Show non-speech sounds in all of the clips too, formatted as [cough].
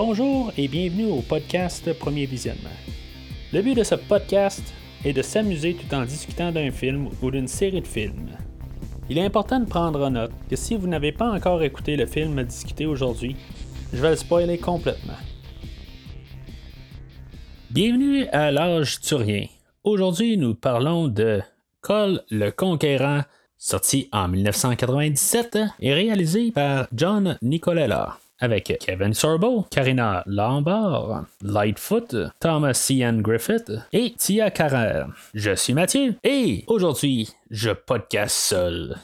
Bonjour et bienvenue au podcast Premier Visionnement. Le but de ce podcast est de s'amuser tout en discutant d'un film ou d'une série de films. Il est important de prendre en note que si vous n'avez pas encore écouté le film à discuter aujourd'hui, je vais le spoiler complètement. Bienvenue à l'âge turien. Aujourd'hui, nous parlons de Cole le Conquérant, sorti en 1997 et réalisé par John Nicolella avec Kevin Sorbo, Karina Lambert, Lightfoot, Thomas Ian Griffith et Tia Carrère. Je suis Mathieu et aujourd'hui, je podcast seul.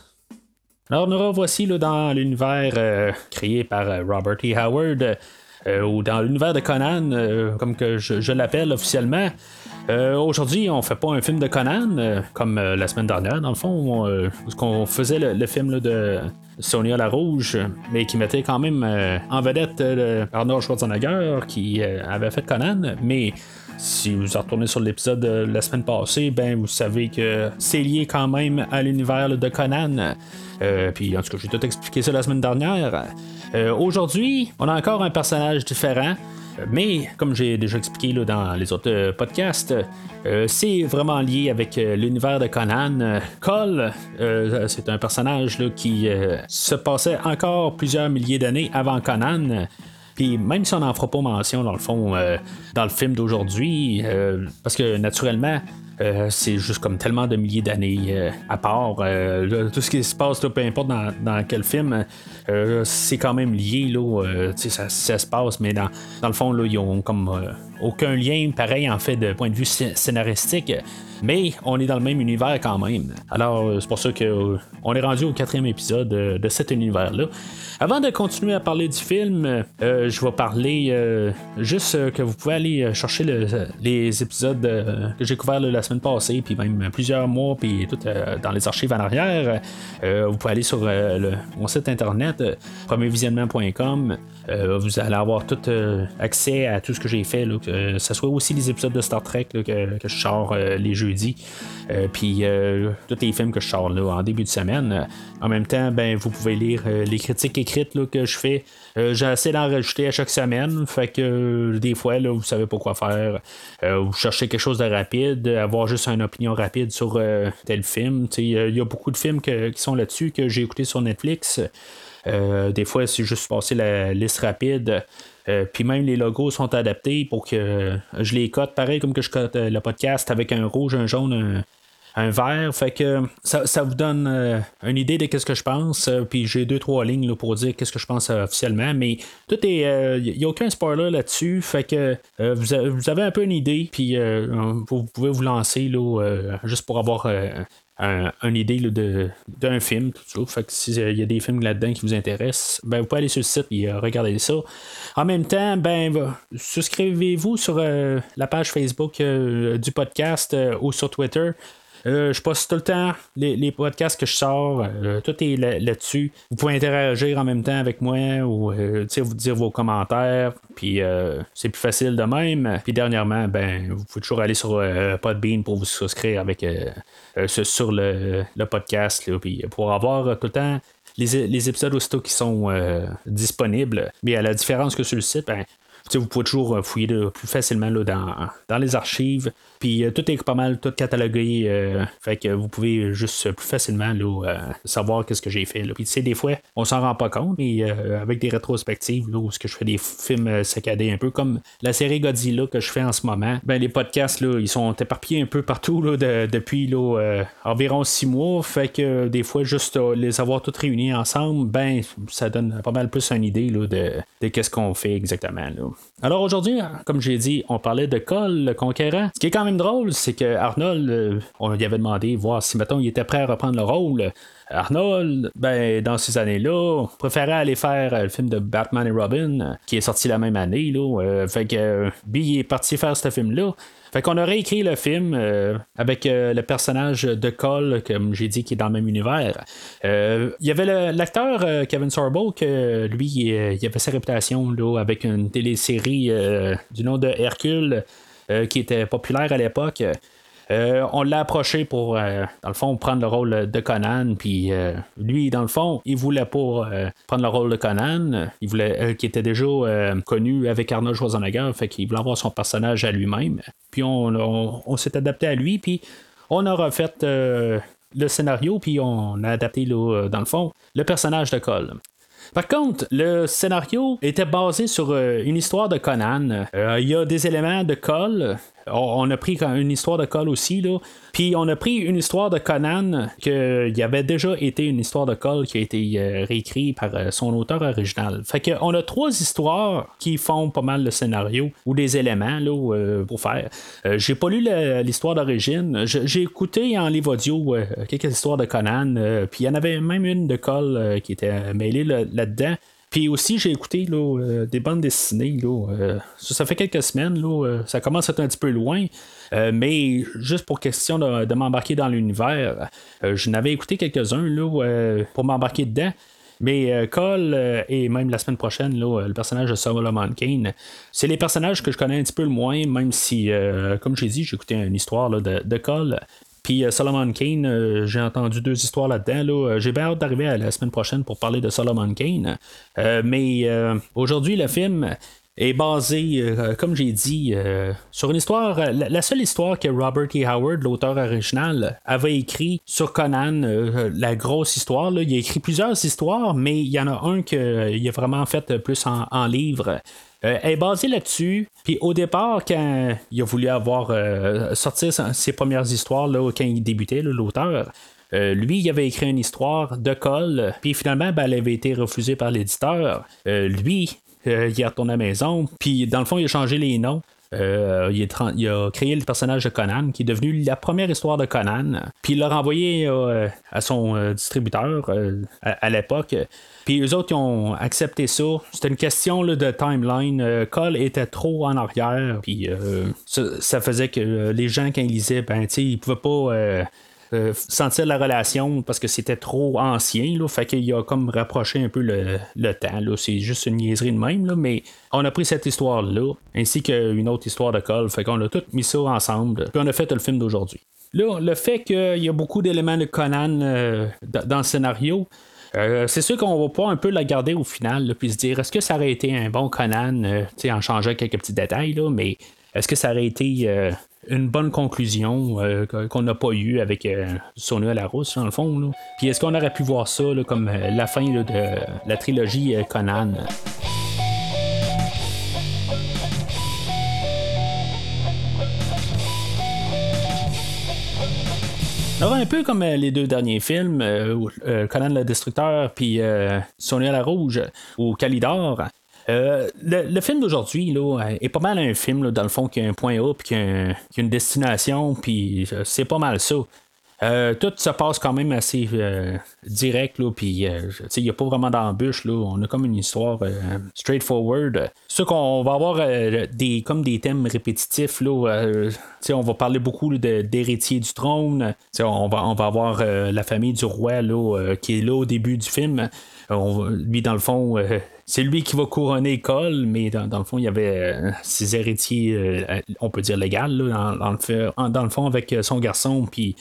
Alors nous revoici là, dans l'univers euh, créé par euh, Robert E. Howard. Euh, ou dans l'univers de Conan, comme que je, l'appelle officiellement. Aujourd'hui, on fait pas un film de Conan comme la semaine dernière, dans le fond, qu'on faisait le, film de Sonia la Rouge, mais qui mettait quand même en vedette Arnold Schwarzenegger qui avait fait Conan, mais si vous retournez sur l'épisode de la semaine passée, ben vous savez que c'est lié quand même à l'univers de Conan. Euh, puis en tout cas, j'ai tout expliqué ça la semaine dernière. Euh, aujourd'hui, on a encore un personnage différent. Mais comme j'ai déjà expliqué dans les autres euh, podcasts, c'est vraiment lié avec l'univers de Conan. Cole, c'est un personnage qui se passait encore plusieurs milliers d'années avant Conan. Puis même si on n'en fera pas mention dans le fond euh, dans le film d'aujourd'hui, euh, parce que naturellement, euh, c'est juste comme tellement de milliers d'années à part. tout ce qui se passe, peu importe dans, quel film, c'est quand même lié. Là, ça, ça, se passe, mais dans, dans le fond, là, ils ont comme aucun lien pareil en fait de point de vue scénaristique mais on est dans le même univers quand même. Alors, euh, c'est pour ça qu'on euh, est rendu au quatrième épisode euh, de cet univers-là. Avant de continuer à parler du film, je vais parler juste que vous pouvez aller chercher les épisodes que j'ai couverts la semaine passée, puis même plusieurs mois, puis tout dans les archives en arrière. vous pouvez aller sur mon site internet, premiervisionnement.com. vous allez avoir tout accès à tout ce que j'ai fait, que ce soit aussi les épisodes de Star Trek que, je sors les jeux euh, puis euh, tous les films que je sors là, en début de semaine. En même temps, ben, vous pouvez lire euh, les critiques écrites là, que je fais. J'essaie d'en rajouter à chaque semaine. Fait que des fois, là, vous savez pas quoi faire. vous cherchez quelque chose de rapide, avoir juste une opinion rapide sur tel film. Il y, a beaucoup de films qui sont là-dessus que j'ai écouté sur Netflix. des fois, c'est juste passer la liste rapide. Euh, puis même les logos sont adaptés pour que je les cote pareil comme que je cote euh, le podcast avec un rouge, un jaune, un, vert. Fait que ça, vous donne euh, une idée de ce que je pense. puis j'ai deux, trois lignes pour dire qu'est-ce que je pense officiellement. Mais tout est. Il n'y a aucun spoiler là-dessus. Fait que vous, avez un peu une idée. Puis vous pouvez vous lancer là, juste pour avoir une idée d'un film, tout ça. Fait que s'il y a des films là-dedans qui vous intéressent, ben, vous pouvez aller sur le site et regarder ça. En même temps, ben, souscrivez-vous sur euh, la page Facebook euh, du podcast euh, ou sur Twitter. Je poste tout le temps les, podcasts que je sors, tout est là-dessus. vous pouvez interagir en même temps avec moi ou vous dire vos commentaires, puis c'est plus facile de même. Puis dernièrement, ben, vous pouvez toujours aller sur Podbean pour vous souscrire avec sur le, podcast, puis pour avoir tout le temps les, épisodes aussitôt qui sont euh, disponibles. Mais à la différence que sur le site, ben, vous pouvez toujours fouiller plus facilement dans les archives. Puis euh, tout est pas mal tout catalogué. Euh, fait que vous pouvez juste plus facilement euh, savoir qu'est-ce que j'ai fait. Puis tu sais, des fois, on s'en rend pas compte, mais avec des rétrospectives, là, où ce que je fais des films saccadés un peu comme la série Godzilla que je fais en ce moment, ben les podcasts là, ils sont éparpillés un peu partout là, depuis là, environ six mois. Fait que des fois, juste les avoir tous réunis ensemble, ben ça donne pas mal plus une idée là, de, de qu'est-ce qu'on fait exactement. Alors aujourd'hui, comme j'ai dit, on parlait de Cole, le conquérant. Ce qui est quand même drôle, c'est que Arnold, euh, on lui avait demandé voir si mettons il était prêt à reprendre le rôle. Arnold, ben, dans ces années-là, préférait aller faire euh, le film de Batman et Robin, euh, qui est sorti la même année. Là, fait que Bill est parti faire ce film-là. Fait qu'on aurait écrit le film avec le personnage de Cole, comme j'ai dit, qui est dans le même univers. Il y avait l'acteur Kevin Sorbo, que lui, il, avait sa réputation là, avec une télésérie du nom de Hercule. Euh, qui était populaire à l'époque. on l'a approché pour, dans le fond, prendre le rôle de Conan. Puis lui, dans le fond, il voulait prendre le rôle de Conan. Il voulait, qui était déjà connu avec Arnold Schwarzenegger, fait qu'il voulait avoir son personnage à lui-même. Puis on, s'est adapté à lui, puis on a refait le scénario, puis on a adapté, dans le fond, le personnage de Cole. Par contre, le scénario était basé sur euh, une histoire de Conan. Euh, il y a des éléments de Cole on a pris une histoire de Cole aussi, là. Puis on a pris une histoire de Conan qu'il y avait déjà été une histoire de Cole qui a été euh, réécrite par euh, son auteur original. Fait qu'on a trois histoires qui font pas mal le scénario ou des éléments là, euh, pour faire. j'ai pas lu l'histoire d'origine. J'ai écouté en livre audio quelques histoires de Conan. Puis il y en avait même une de Cole qui était mêlée là-dedans. Puis aussi, j'ai écouté euh, des bandes dessinées. Euh, ça, fait quelques semaines. Euh, ça commence à être un petit peu loin. mais juste pour question de, m'embarquer dans l'univers, je n'avais écouté quelques-uns pour m'embarquer dedans. Mais Cole et même la semaine prochaine, le personnage de Solomon Kane, c'est les personnages que je connais un petit peu le moins, même si, comme j'ai dit, j'ai écouté une histoire de, de Cole. Puis euh, Solomon Kane, euh, j'ai entendu deux histoires là-dedans. Euh, j'ai bien hâte d'arriver à la semaine prochaine pour parler de Solomon Kane. mais aujourd'hui, le film est basé, comme j'ai dit, sur une histoire, la, seule histoire que Robert E. Howard, l'auteur original, avait écrit sur Conan, la grosse histoire. il a écrit plusieurs histoires, mais il y en a un qu'il a vraiment fait plus en livre. Euh, elle est basée là-dessus. Puis au départ, quand il a voulu avoir euh, sorti ses premières histoires, là, quand il débutait, l'auteur, euh, lui, il avait écrit une histoire de Cole, puis finalement, ben, elle avait été refusée par l'éditeur. lui, il est retourné à la maison, puis dans le fond, il a changé les noms. Euh, il, a créé le personnage de Conan, qui est devenu la première histoire de Conan. Puis il l'a renvoyé euh, à son euh, distributeur à, l'époque. Puis eux autres, ils ont accepté ça. C'était une question de timeline. Cole était trop en arrière. Puis ça, faisait que les gens, quand ils lisaient, ben, ils pouvaient pas euh, sentir la relation parce que c'était trop ancien. Là, fait qu'il a comme rapproché un peu le, temps. Là. C'est juste une niaiserie de même, là, mais on a pris cette histoire-là, ainsi qu'une autre histoire de Cole. Fait qu'on a tout mis ça ensemble. Puis on a fait le film d'aujourd'hui. Là, le fait qu'il y a beaucoup d'éléments de Conan euh, dans le scénario, euh, c'est sûr qu'on va pas un peu la garder au final, puis se dire est-ce que ça aurait été un bon Conan, en changeant quelques petits détails, là, mais est-ce que ça aurait été une bonne conclusion euh, qu'on n'a pas eu avec euh, Sonia Larousse, dans le fond. Puis est-ce qu'on aurait pu voir ça comme euh, la fin de la trilogie Conan? Alors, un peu comme les deux derniers films, Conan le Destructeur puis Sonia la Rouge ou Calidor, euh, le, film d'aujourd'hui là, est pas mal un film dans le fond qui a un point A puis qui a, une destination puis euh, c'est pas mal ça. Euh, tout se passe quand même assez direct, puis il n'y a pas vraiment d'embûche. On a comme une histoire straightforward. C'est sûr qu'on va avoir des, comme des thèmes répétitifs. Là, on va parler beaucoup d'héritier du trône. On va, on va avoir la famille du roi là, qui est là au début du film. Lui, dans le fond, c'est lui qui va couronner Cole, mais dans, le fond, il y avait euh, ses héritiers, euh, on peut dire légal, dans, le, dans, le, fond, avec euh, son garçon, puis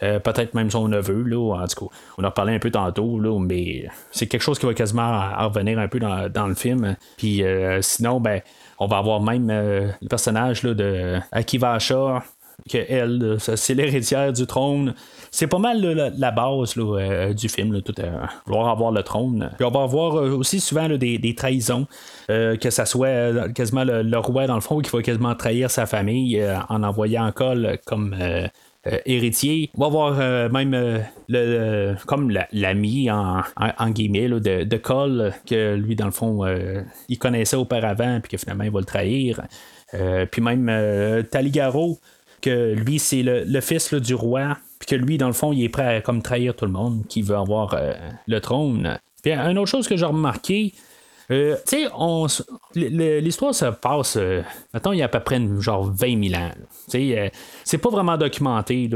peut-être même son neveu. Là, en tout cas, on en parlé un peu tantôt, là, mais c'est quelque chose qui va quasiment revenir un peu dans, le film. Puis sinon, ben, on va avoir même le personnage là, de Akiva Asha, que elle, c'est l'héritière du trône. C'est pas mal la, base euh, du film, tout euh, vouloir avoir le trône. Puis on va avoir euh, aussi souvent des, trahisons, que ça soit quasiment le, roi dans le fond qui va quasiment trahir sa famille en envoyant Cole comme héritier. On va avoir même le, comme l'ami en, en, guillemets de, de Cole que lui dans le fond il connaissait auparavant puis que finalement il va le trahir. puis même Taligaro lui, c'est le, fils du roi, puis que lui, dans le fond, il est prêt à comme trahir tout le monde, qui veut avoir euh, le trône. Puis une autre chose que j'ai remarqué, Euh, tu sais, l'histoire se passe, euh, mettons, il y a à peu près genre 20 000 ans. Sais, c'est pas vraiment documenté,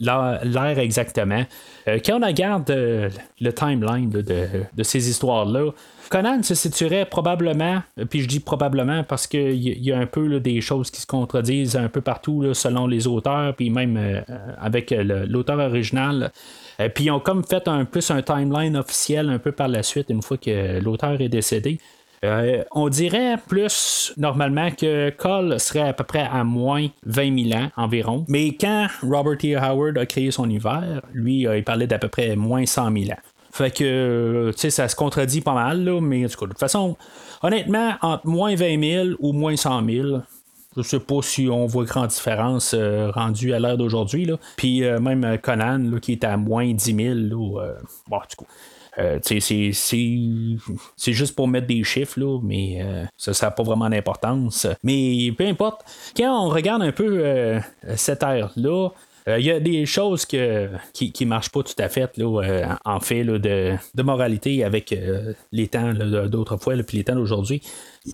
l'air exactement. quand on regarde le timeline de, ces histoires-là, Conan se situerait probablement, puis je dis probablement parce qu'il y, a un peu des choses qui se contredisent un peu partout selon les auteurs, puis même euh, avec l'auteur original. Euh, puis ils ont comme fait un plus un timeline officiel un peu par la suite, une fois que l'auteur est décédé. Euh, on dirait plus normalement que Cole serait à peu près à moins 20 000 ans environ. Mais quand Robert E. Howard a créé son univers, lui, il parlait d'à peu près moins 100 000 ans. Fait que, euh, tu sais, ça se contredit pas mal, là, mais en tout de toute façon, honnêtement, entre moins 20 000 ou moins 100 000, je sais pas si on voit grande différence euh, rendue à l'heure d'aujourd'hui. Puis euh, même Conan, là, qui est à moins 10 000, là, bon, du coup. c'est juste pour mettre des chiffres, là, mais ça n'a pas vraiment d'importance. Mais peu importe, quand on regarde un peu cette ère-là, il euh, y a des choses que, qui ne marchent pas tout à fait là, euh, en fait de, moralité avec euh, les temps d'autrefois puis les temps d'aujourd'hui.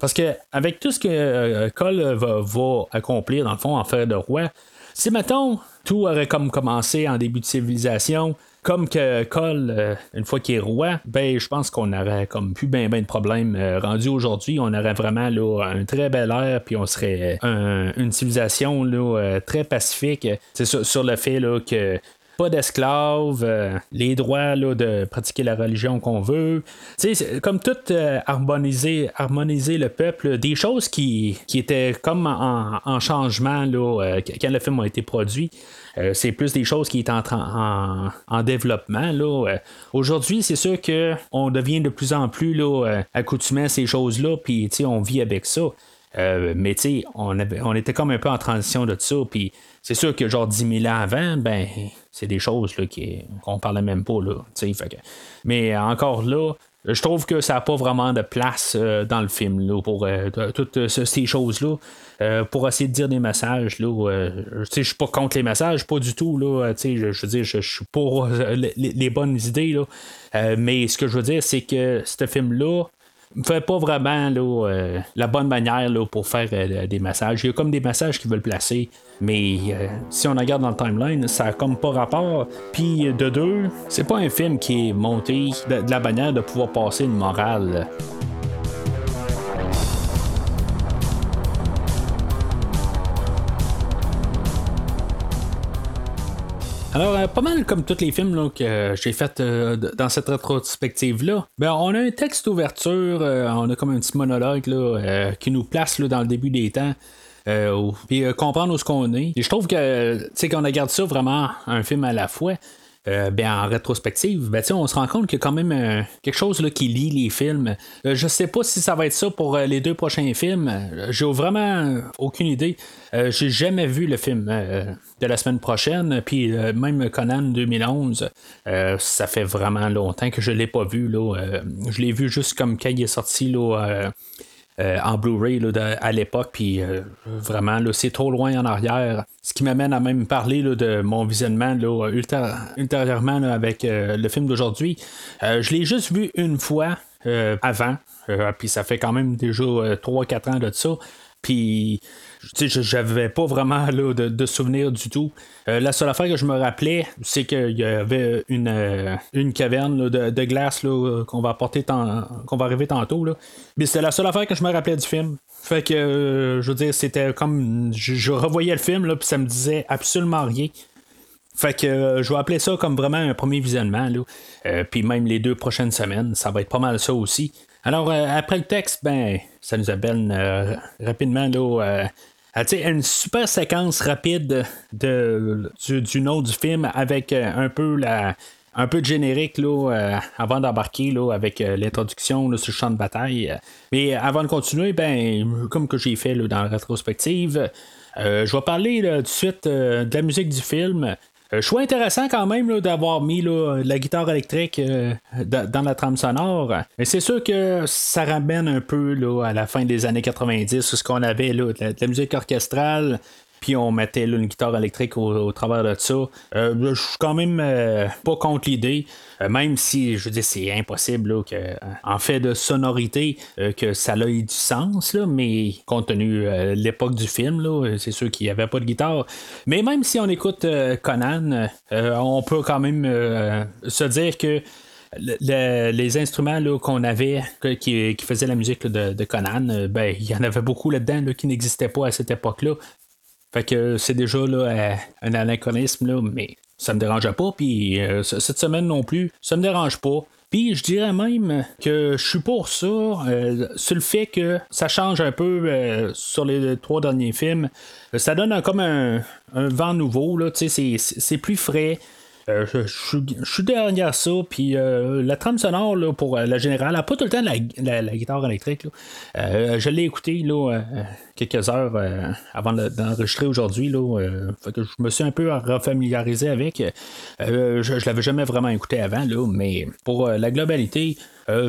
Parce que avec tout ce que Cole va, accomplir, dans le fond, en faire de roi, si mettons, tout aurait comme commencé en début de civilisation, comme que Cole, euh, une fois qu'il est roi, ben je pense qu'on aurait comme plus ben ben de problèmes euh, rendu aujourd'hui. On aurait vraiment là, un très bel air, puis on serait une civilisation là, euh, très pacifique. C'est sur, sur, le fait là, que pas d'esclaves, euh, les droits là, de pratiquer la religion qu'on veut. Comme tout euh, harmoniser, harmoniser le peuple, des choses qui, qui étaient comme en, changement là, euh, quand le film a été produit. c'est plus des choses qui sont en, en, développement. Là. Aujourd'hui, c'est sûr qu'on devient de plus en plus là, accoutumé à ces choses-là, puis on vit avec ça. Mais tu on, on était comme un peu en transition de ça, puis c'est sûr que genre 10 000 ans avant, ben, c'est des choses là, qui, parlait même pas. Là, mais encore là, je trouve que ça n'a pas vraiment de place euh, dans le film là, pour euh, toutes ces choses-là. Euh, pour essayer de dire des messages, là, je suis pas contre les messages, pas du tout. Là, je, veux dire, je, suis pour les, les, bonnes idées. Là, mais ce que je veux dire, c'est que ce film-là, fait pas vraiment euh, la bonne manière pour faire euh, des massages. Il y a comme des massages qui veulent placer, mais euh, si on regarde dans le timeline, ça a comme pas rapport. Puis de deux, c'est pas un film qui est monté de la manière de pouvoir passer une morale. Alors, euh, pas mal comme tous les films que j'ai fait euh, dans cette rétrospective-là, ben, on a un texte d'ouverture, euh, on a comme un petit monologue là, qui nous place là, dans le début des temps. puis comprendre où ce qu'on est. Et je trouve que, tu sais, qu'on regarde ça vraiment un film à la fois, euh, ben, en rétrospective, ben, on se rend compte qu'il y a quand même euh, quelque chose là, qui lie les films. Euh, je sais pas si ça va être ça pour les deux prochains films. J'ai vraiment aucune idée. J'ai jamais vu le film de la semaine prochaine. Puis même Conan 2011, ça fait vraiment longtemps que je l'ai pas vu. Là. je l'ai vu juste comme quand il est sorti là, euh, en Blu-ray à l'époque, puis euh, vraiment, c'est trop loin en arrière. Ce qui m'amène à même parler de mon visionnement ultérieurement avec euh, le film d'aujourd'hui. je l'ai juste vu une fois avant, puis ça fait quand même déjà 3-4 ans de ça. Puis j'avais pas vraiment là, de, souvenirs du tout. Euh, la seule affaire que je me rappelais, c'est qu'il y avait une, euh, une caverne de, glace qu'on va apporter qu'on va arriver tantôt. Là. Mais c'était la seule affaire que je me rappelais du film. Fait que euh, je veux dire, c'était comme. Je, revoyais le film, là, puis ça me disait absolument rien. Fait que je vais appeler ça comme vraiment un premier visionnement. Là. puis même les deux prochaines semaines, ça va être pas mal ça aussi. Alors, après le texte, ben, ça nous amène rapidement là, ah, une super séquence rapide de, du, nom du film avec euh, un peu la, un peu de générique là, euh, avant d'embarquer avec euh, l'introduction sur le champ de bataille. Mais avant de continuer, ben, comme que j'ai fait là, dans la rétrospective, je vais parler de suite de la musique du film. Euh, choix intéressant quand même d'avoir mis la guitare électrique euh, dans la trame sonore. Mais c'est sûr que ça ramène un peu à la fin des années 90, ce qu'on avait de, la, musique orchestrale. Puis on mettait une guitare électrique au, travers de ça. je suis quand même pas contre l'idée. même si, je dire, c'est impossible que, en fait de sonorité, que ça ait du sens, là, mais compte tenu l'époque du film, c'est sûr qu'il n'y avait pas de guitare. Mais même si on écoute Conan, on peut quand même se dire que les instruments qu'on avait qui, faisaient la musique de, Conan, euh, ben, il y en avait beaucoup là-dedans qui n'existaient pas à cette époque-là. Fait que c'est déjà là, un anachronisme, mais ça me dérangeait pas. Puis euh, cette semaine non plus, ça me dérange pas. Puis je dirais même que je suis pour ça, euh, sur le fait que ça change un peu sur les trois derniers films. ça donne comme un, un, vent nouveau, là, c'est plus frais. Euh, je, suis derrière ça, puis euh, la trame sonore pour euh, la générale, pas tout le temps la, guitare électrique. je l'ai écouté là, quelques heures avant d'enregistrer aujourd'hui. je me suis un peu refamiliarisé avec. je ne l'avais jamais vraiment écouté avant, là, mais pour la globalité,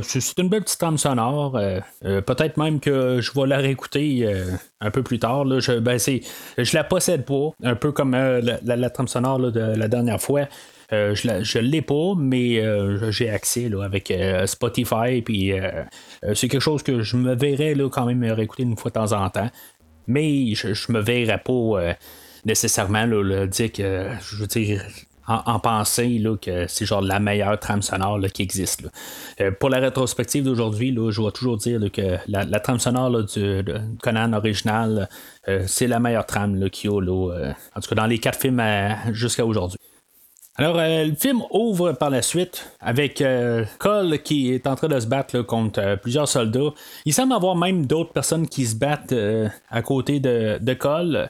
c'est une belle petite trame sonore. Peut-être même que je vais la réécouter un peu plus tard. Là. Je, ben, je la possède pas, un peu comme la, trame sonore de la dernière fois. Euh, je ne l'ai pas, mais euh, j'ai accès là, avec euh, Spotify. Puis c'est quelque chose que je me verrais là, quand même réécouter une fois de temps en temps. Mais je, ne me verrais pas nécessairement là, dire que je veux dire. En, penser là, que c'est genre la meilleure trame sonore qui existe. pour la rétrospective d'aujourd'hui, je vais toujours dire que la, trame sonore du Conan original, c'est la meilleure trame qu'il y a, en tout cas dans les quatre films jusqu'à aujourd'hui. Alors, euh, le film ouvre par la suite avec euh, Cole qui est en train de se battre contre euh, plusieurs soldats. Il semble avoir même d'autres personnes qui se battent à côté de, de Cole.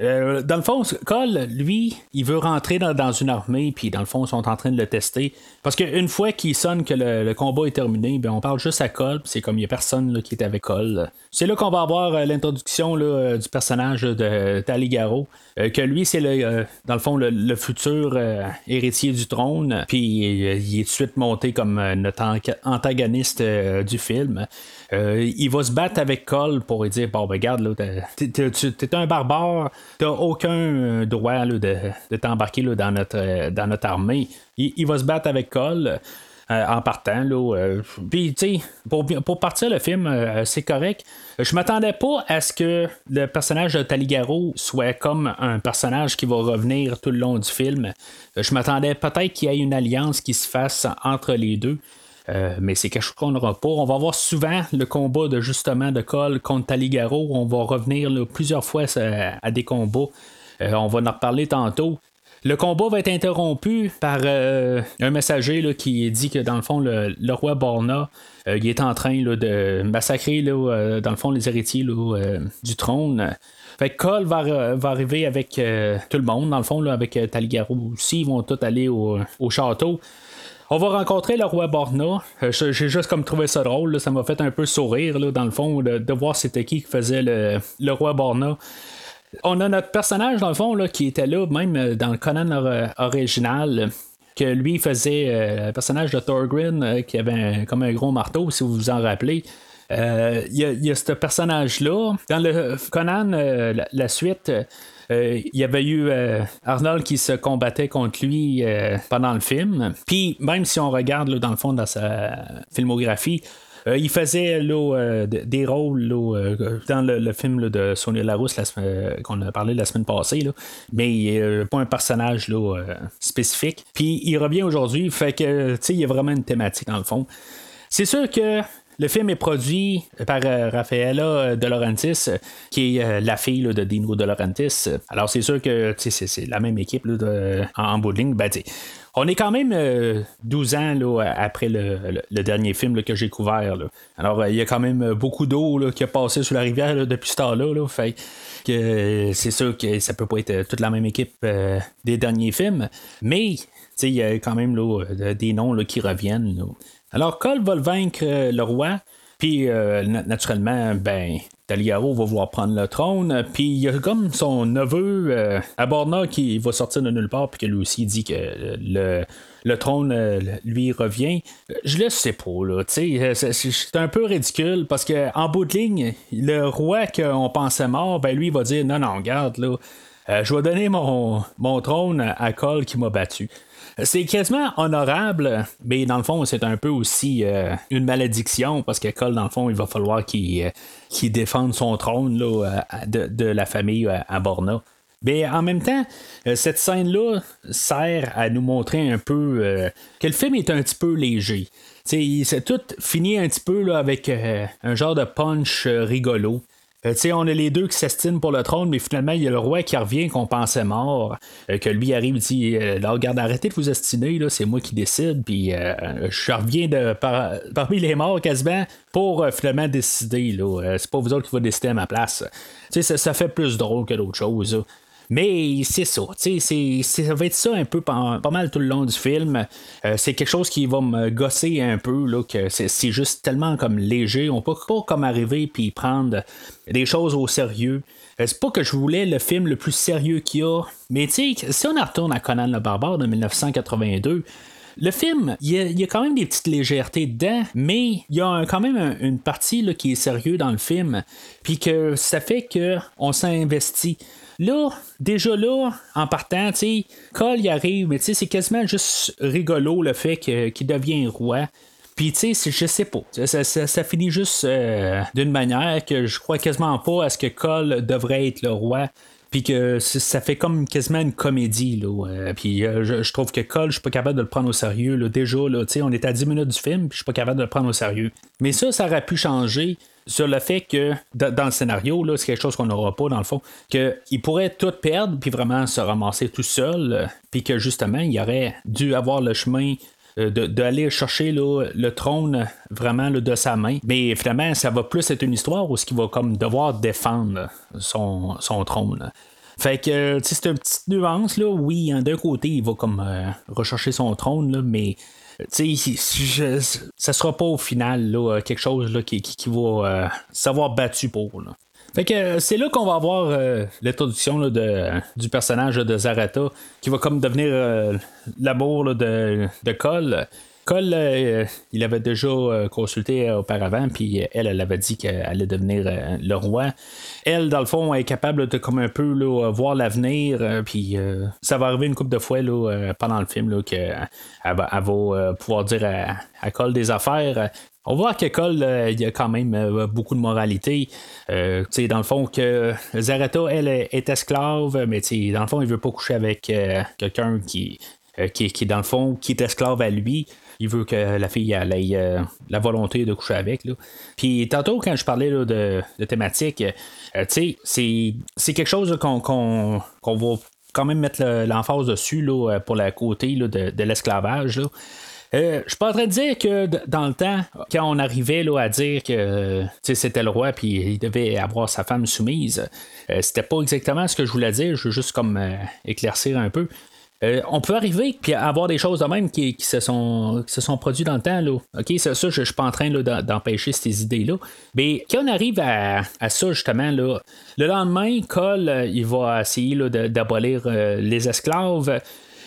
Euh, dans le fond, Cole, lui, il veut rentrer dans, une armée, puis dans le fond, ils sont en train de le tester. Parce qu'une fois qu'il sonne que le, combat est terminé, ben, on parle juste à Cole, c'est comme il n'y a personne qui est avec Cole. C'est là qu'on va avoir euh, l'introduction euh, du personnage de Taligaro, que lui, c'est le, dans le fond le, futur héritier du trône, puis il est tout de suite monté comme notre antagoniste du film. Il va se battre avec Cole pour lui dire Bon, ben, regarde, là, t'es un barbare, t'as aucun euh, droit de, t'embarquer dans, notre, euh, dans notre armée. Il, va se battre avec Cole. Euh, en partant. Puis, tu sais, pour, pour, partir le film, c'est correct. Je m'attendais pas à ce que le personnage de Taligaro soit comme un personnage qui va revenir tout le long du film. Je m'attendais peut-être qu'il y ait une alliance qui se fasse entre les deux. Euh, mais c'est quelque chose qu'on n'aura pas. On va voir souvent le combat de justement de Cole contre Taligaro. On va revenir plusieurs fois à, des combats. Euh, on va en reparler tantôt. Le combat va être interrompu par euh, un messager qui dit que dans le fond, le, roi Borna il est en train de massacrer dans le fond les héritiers du trône. Fait que Cole va, arriver avec tout le monde, dans le fond, avec Taligaro aussi. Ils vont tous aller au château. On va rencontrer le roi Borna. Euh, j'ai juste comme trouvé ça drôle. Ça m'a fait un peu sourire, dans le fond, de, voir c'était qui qui faisait le, roi Borna. On a notre personnage, dans le fond, là, qui était là, même euh, dans le Conan original que lui faisait euh, le personnage de Thorgrim qui avait comme un gros marteau, si vous vous en rappelez. Il y, a ce personnage-là. Dans le Conan, la, suite, il y avait eu euh, Arnold qui se combattait contre lui euh, pendant le film. Puis même si on regarde dans le fond dans sa filmographie, il faisait des rôles dans le, film de Sonia Larousse qu'on a parlé la semaine passée, mais pas un personnage spécifique. Puis il revient aujourd'hui, fait que il y a vraiment une thématique dans le fond. C'est sûr que le film est produit par euh, Raffaella euh, De Laurentiis, euh, qui est la fille de Dino De Laurentiis. Alors, c'est sûr que c'est la même équipe en, bout de ligne. Ben, on est quand même 12 ans après le, dernier film que j'ai couvert. Alors, il y a quand même beaucoup d'eau qui a passé sous la rivière depuis ce temps-là. C'est sûr que ça peut pas être toute la même équipe des derniers films. Mais il y a quand même des noms qui reviennent. Alors, Cole va le vaincre euh, le roi. Puis, euh, naturellement, ben, Taligaro va vouloir prendre le trône. Puis, il y a comme son neveu, euh, Aborna, qui va sortir de nulle part, puis que lui aussi dit que le, trône lui revient. Je le sais pas, là. C'est un peu ridicule parce que en bout de ligne, le roi qu'on pensait mort, ben lui, il va dire non, non, garde, là. je vais donner mon, mon trône à Cole qui m'a battu. C'est quasiment honorable, mais dans le fond, c'est un peu aussi euh, une malédiction parce que Cole, dans le fond, il va falloir qu'il euh, défende son trône là, de, la famille à, Borna. Mais en même temps, euh, cette scène-là sert à nous montrer un peu que le film est un petit peu léger. C'est tout fini un petit peu là, avec un genre de punch rigolo. Euh, on a les deux qui s'estinent pour le trône, mais finalement, il y a le roi qui revient qu'on pensait mort. Euh, que lui arrive, il dit euh, regarde, arrêtez de vous estiner, là, c'est moi qui décide. Puis je reviens de parmi les morts quasiment pour finalement décider. Là. c'est pas vous autres qui va décider à ma place. Ça, ça fait plus drôle que d'autres choses. Mais c'est ça, c'est, ça va être ça un peu pas, mal tout le long du film. Euh, c'est quelque chose qui va me gosser un peu, là, que c'est, juste tellement comme léger. On peut pas comme arriver puis prendre des choses au sérieux. Euh, c'est pas que je voulais le film le plus sérieux qu'il y a, mais si on retourne à Conan le Barbare de 1982, le film, il y, a, quand même des petites légèretés dedans, mais il y a quand même une partie là, qui est sérieux dans le film, puis que ça fait qu'on s'investit. Là, déjà là, en partant, tu sais, Cole y arrive, mais tu sais, c'est quasiment juste rigolo le fait qu'il devient roi. Puis, tu sais, je sais pas. Ça, finit juste euh, d'une manière que je crois quasiment pas à ce que Cole devrait être le roi. Puis que ça fait comme quasiment une comédie. Là. Puis euh, je, trouve que Cole, je suis pas capable de le prendre au sérieux. Là. Déjà, là, on est à 10 minutes du film, puis je suis pas capable de le prendre au sérieux. Mais ça, ça aurait pu changer sur le fait que dans le scénario, c'est quelque chose qu'on n'aura pas dans le fond, qu'il pourrait tout perdre puis vraiment se ramasser tout seul, euh, puis que justement, il aurait dû avoir le chemin euh, d'aller chercher le trône vraiment de sa main. Mais finalement, ça va plus être une histoire où ce qu'il va comme devoir défendre son, trône. Fait que c'est une petite nuance là. Oui, hein, d'un côté, il va comme euh, rechercher son trône, là, mais sais, ça sera pas au final là, quelque chose là, qui, qui, va euh, s'avoir battu pour. Là. Fait euh, c'est là qu'on va avoir euh, l'introduction de, du personnage de Zarata qui va comme devenir l'amour de, de Cole. Cole, il avait déjà consulté auparavant, puis elle, elle avait dit qu'elle allait devenir le roi elle, dans le fond, est capable de comme un peu voir l'avenir, euh, puis euh, ça va arriver une couple de fois euh, pendant le film qu'elle va, elle va pouvoir dire à, Cole des affaires. On voit que Cole, il y a quand même beaucoup de moralité. dans le fond, que Zarata, elle, est esclave, mais dans le fond, il veut pas coucher avec quelqu'un qui, qui, qui, dans le fond, qui est esclave à lui il veut que la fille ait euh, la volonté de coucher avec. Puis tantôt, quand je parlais de, thématique, euh, c'est, quelque chose qu'on, va quand même mettre l'emphase dessus là, pour la côté de, l'esclavage. Euh, je suis pas en train de dire que dans le temps, quand on arrivait à dire que c'était le roi puis il devait avoir sa femme soumise, c'était pas exactement ce que je voulais dire. Je veux juste comme éclaircir un peu. Euh, on peut arriver puis avoir des choses de même qui, se, sont, produites dans le temps. Là. Ça, je ne suis pas en train d'empêcher ces idées-là. Mais quand on arrive à, ça, justement, le lendemain, Cole, euh, il va essayer d'abolir euh, les esclaves.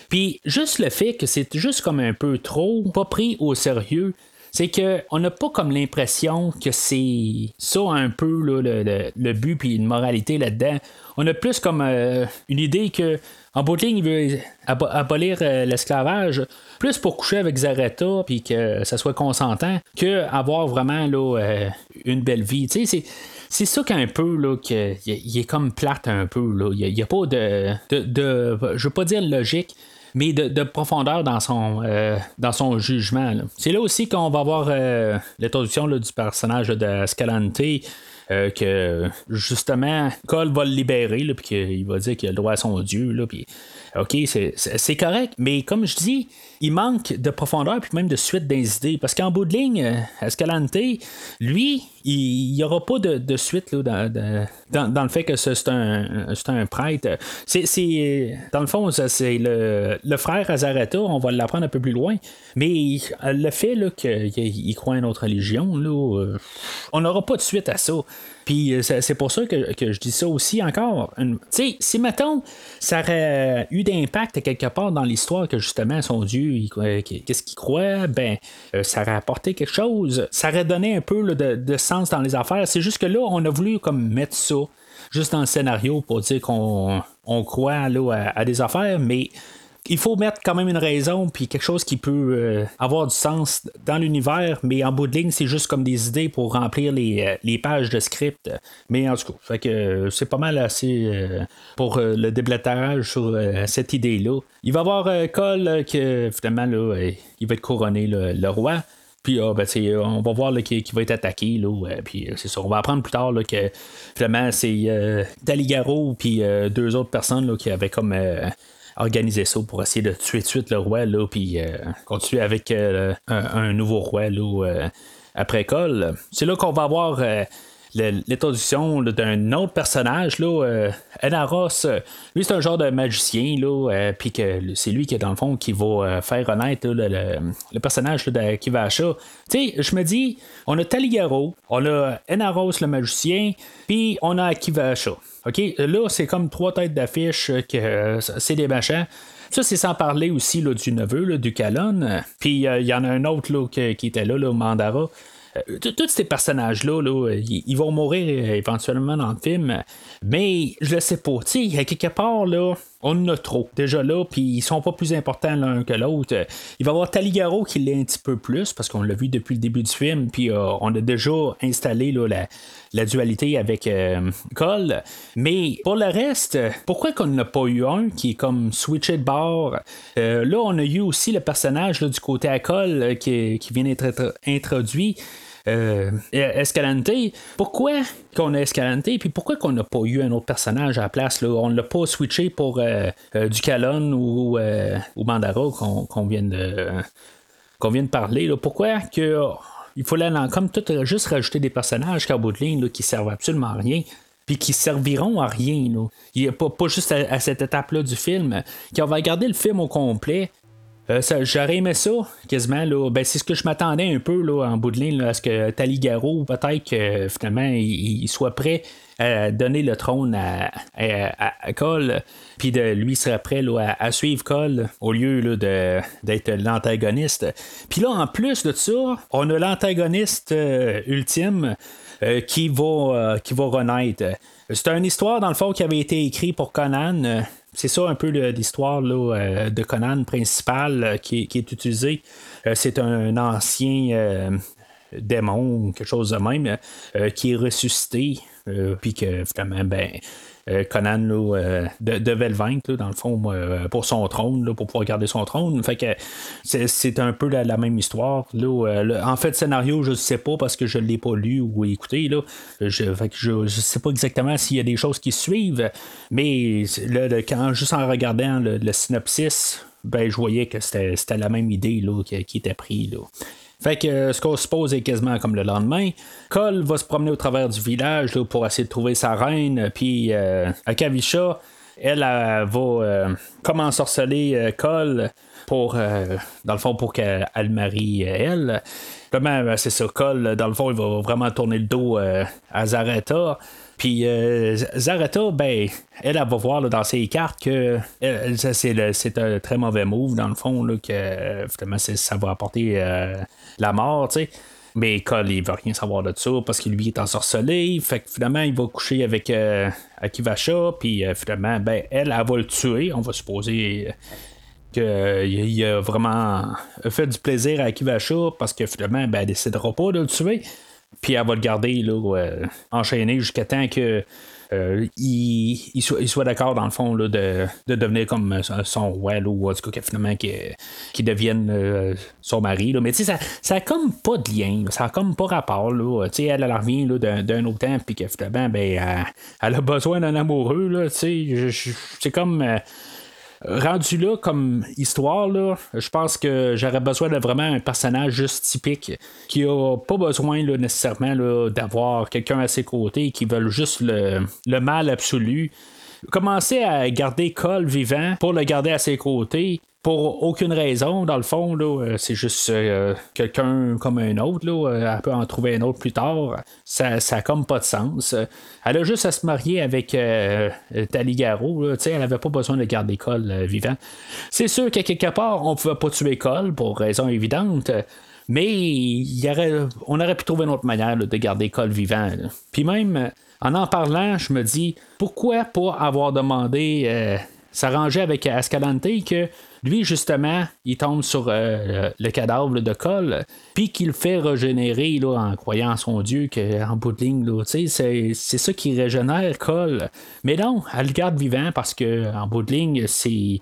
Puis juste le fait que c'est juste comme un peu trop, pas pris au sérieux, c'est qu'on n'a pas comme l'impression que c'est ça un peu le, but puis une moralité là-dedans. On a plus comme une idée que en bout de ligne, il veut abolir euh, l'esclavage, plus pour coucher avec Zaretta, puis que ça soit consentant, que avoir vraiment là, euh, une belle vie. Sais, c'est ça qu'un peu, là, qu'il il est comme plate un peu. Là. Il n'y a, pas de, de, Je veux pas dire logique, mais de, profondeur dans son, euh, dans son jugement. C'est là aussi qu'on va voir l'introduction du personnage de Scalante. Euh, que justement, Cole va le libérer, puis qu'il va dire qu'il a le droit à son Dieu, puis OK, c'est correct, mais comme je dis, il manque de profondeur puis même de suite des idées. Parce qu'en bout de ligne, euh, Escalante, lui, il n'y aura pas de, suite là, dans, le fait que c'est un, un, prêtre. C'est, dans le fond, c'est le, le, frère Azareta, on va l'apprendre un peu plus loin. Mais le fait qu'il croit à une autre religion, là, euh, on n'aura pas de suite à ça. Puis c'est pour ça que, je dis ça aussi encore. Tu sais, si mettons, ça aurait eu d'impact quelque part dans l'histoire que justement son Dieu, qu'est-ce qu'il croit, ben, ça aurait apporté quelque chose. Ça aurait donné un peu de, sens dans les affaires. C'est juste que là, on a voulu comme mettre ça juste dans le scénario pour dire qu'on croit là, à, des affaires, mais il faut mettre quand même une raison puis quelque chose qui peut euh, avoir du sens dans l'univers, mais en bout de ligne, c'est juste comme des idées pour remplir les, euh, pages de script. Mais en tout cas, fait que euh, c'est pas mal assez pour le déblatérage sur cette idée-là. Il va y avoir Cole que finalement là, il va être couronné le roi. Puis ah, ben, on va voir qui, va être attaqué. Là, puis c'est ça. On va apprendre plus tard là, que finalement c'est Daligaro puis deux autres personnes qui avaient comme organiser ça pour essayer de tuer de suite le roi, là, puis euh, continuer avec euh, un, nouveau roi là, euh, après Cole. C'est là qu'on va avoir l'introduction d'un autre personnage, là, Enaros. Lui, c'est un genre de magicien, là, puis que c'est lui qui, dans le fond, qui va faire renaître le, personnage d'Akivasha. Tu sais, je me dis, on a Taligaro, on a Enaros le magicien, puis on a Akivasha. OK, là, c'est comme trois têtes d'affiche que euh, c'est des machins. Ça, c'est sans parler aussi là, du neveu, du Calonne. Puis euh, il y en a un autre là, qui, était là, là Mandara. Euh, tous ces personnages-là, ils vont mourir éventuellement dans le film, mais je le sais pas. Tu quelque part, là, on en a trop déjà là, puis ils sont pas plus importants l'un que l'autre. Il va y avoir Taligaro qui l'est un petit peu plus, parce qu'on l'a vu depuis le début du film, puis on a déjà installé la, dualité avec euh, Cole. Mais pour le reste, pourquoi qu'on n'a pas eu un qui est comme switché de bord? Euh, là, on a eu aussi le personnage du côté à Cole euh, qui, vient d'être introduit. Escalante. Pourquoi qu'on a Escalante, puis pourquoi qu'on n'a pas eu un autre personnage à la place? Là? On ne l'a pas switché pour du Calonne ou, ou Mandara qu'on vient de vient de parler. Là. Pourquoi que il faut comme tout juste rajouter des personnages qu'à ligne qui servent absolument à rien puis qui serviront à rien. Là. Il a pas, pas juste à, cette étape-là du film. Quand on va regarder le film au complet, euh, j'aurais aimé ça, quasiment. Là. Ben, c'est ce que je m'attendais un peu là, en bout de ligne, à ce que Taligaro, peut-être que finalement, il, soit prêt à donner le trône à, à, Cole, puis de, lui serait prêt là, à, suivre Cole au lieu d'être l'antagoniste. Puis là, en plus de ça, on a l'antagoniste euh, ultime euh, qui, va, qui va renaître. C'est une histoire, dans le fond, qui avait été écrite pour Conan c'est ça un peu l'histoire euh, de Conan principal euh, qui, est utilisé. Euh, c'est un ancien démon, quelque chose de même, qui est ressuscité, puis que finalement, ben, euh, Conan euh, devait le vaincre, dans le fond, euh, pour son trône, pour pouvoir garder son trône. Fait c'est un peu la, même histoire. en fait, le scénario, je ne sais pas parce que je ne l'ai pas lu ou écouté. Là. Je ne sais pas exactement s'il y a des choses qui suivent, mais quand, juste en regardant le, synopsis, ben, je voyais que c'était la même idée qui, qui, était prise. Fait que euh, ce qu'on se pose est quasiment comme le lendemain. Cole va se promener au travers du village pour essayer de trouver sa reine. Puis euh, Akavisha, elle, va euh, comme ensorceler Cole pour, dans le fond, pour qu'elle marie elle. Ben, c'est ça, Cole, dans le fond, il va vraiment tourner le dos à Zareta. Puis euh, Zarata, ben, elle, va voir dans ses cartes que c'est un très mauvais move, dans le fond, là, que finalement, ça va apporter euh, la mort, tu sais. Mais Cole, il veut rien savoir de ça parce qu'il lui est ensorcelé. Fait que finalement, il va coucher avec euh, Akivasha. Puis finalement, ben, elle, elle va le tuer. On va supposer qu'il a vraiment fait du plaisir à Akivasha parce que finalement, ben, elle décidera pas de le tuer. Puis elle va le garder là, euh, enchaîné jusqu'à temps que euh, il, soit, d'accord dans le fond là, de, devenir comme son roi ou en tout cas finalement qu'il devienne euh, son mari. Là. Mais tu sais, ça, ça a comme pas de lien, ça a comme pas rapport. Là. elle, elle revient d'un, autre temps puis que finalement ben, elle, a besoin d'un amoureux. C'est comme rendu là comme histoire, là, je pense que j'aurais besoin de vraiment un personnage juste typique qui a pas besoin là, nécessairement là, d'avoir quelqu'un à ses côtés qui veulent juste le, le mal absolu. Commencer à garder Cole vivant pour le garder à ses côtés, pour aucune raison, dans le fond, là, c'est juste quelqu'un comme un autre, là, elle peut en trouver un autre plus tard. Ça n'a comme pas de sens. Elle a juste à se marier avec Taligaro, elle n'avait pas besoin de garder Cole vivant. C'est sûr qu'à quelque part, on pouvait pas tuer Cole pour raison évidente. Mais il aurait, on aurait pu trouver une autre manière de garder Cole vivant. Puis même, en en parlant, je me dis, pourquoi pas avoir demandé euh, s'arranger avec Ascalante que lui, justement, il tombe sur euh, le cadavre de Cole, puis qu'il fait régénérer là, en croyant son Dieu qu'en bout de ligne, c'est, c'est ça qui régénère Cole. Mais non, elle le garde vivant parce que en bout de ligne, c'est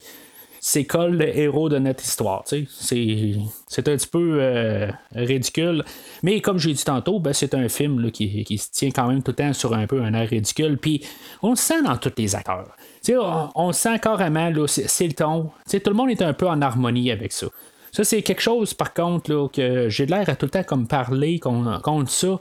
c'est Cole le héros de notre histoire. C'est, un petit peu euh, ridicule. Mais comme j'ai dit tantôt, ben, c'est un film qui, se tient quand même tout le temps sur un peu un air ridicule. Puis on le sent dans tous les acteurs. On, on sent carrément, là, c'est, le ton. tout le monde est un peu en harmonie avec ça. Ça, c'est quelque chose, par contre, là, que j'ai l'air à tout le temps comme parler contre ça.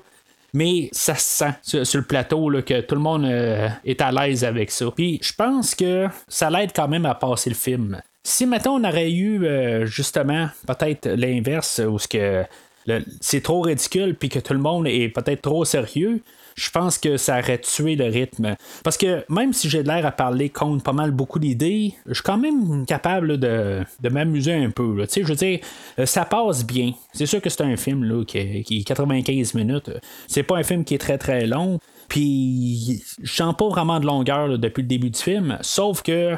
Mais ça se sent sur, le plateau là, que tout le monde euh, est à l'aise avec ça. Puis je pense que ça l'aide quand même à passer le film. Si maintenant on aurait eu euh, justement peut-être l'inverse où c'est trop ridicule puis que tout le monde est peut-être trop sérieux, je pense que ça aurait tué le rythme. Parce que même si j'ai l'air à parler contre pas mal beaucoup d'idées, je suis quand même capable de, m'amuser un peu. Je veux dire, euh, ça passe bien. C'est sûr que c'est un film là, qui, qui est 95 minutes. C'est pas un film qui est très très long. Puis, je sens pas vraiment de longueur depuis le début du film, sauf que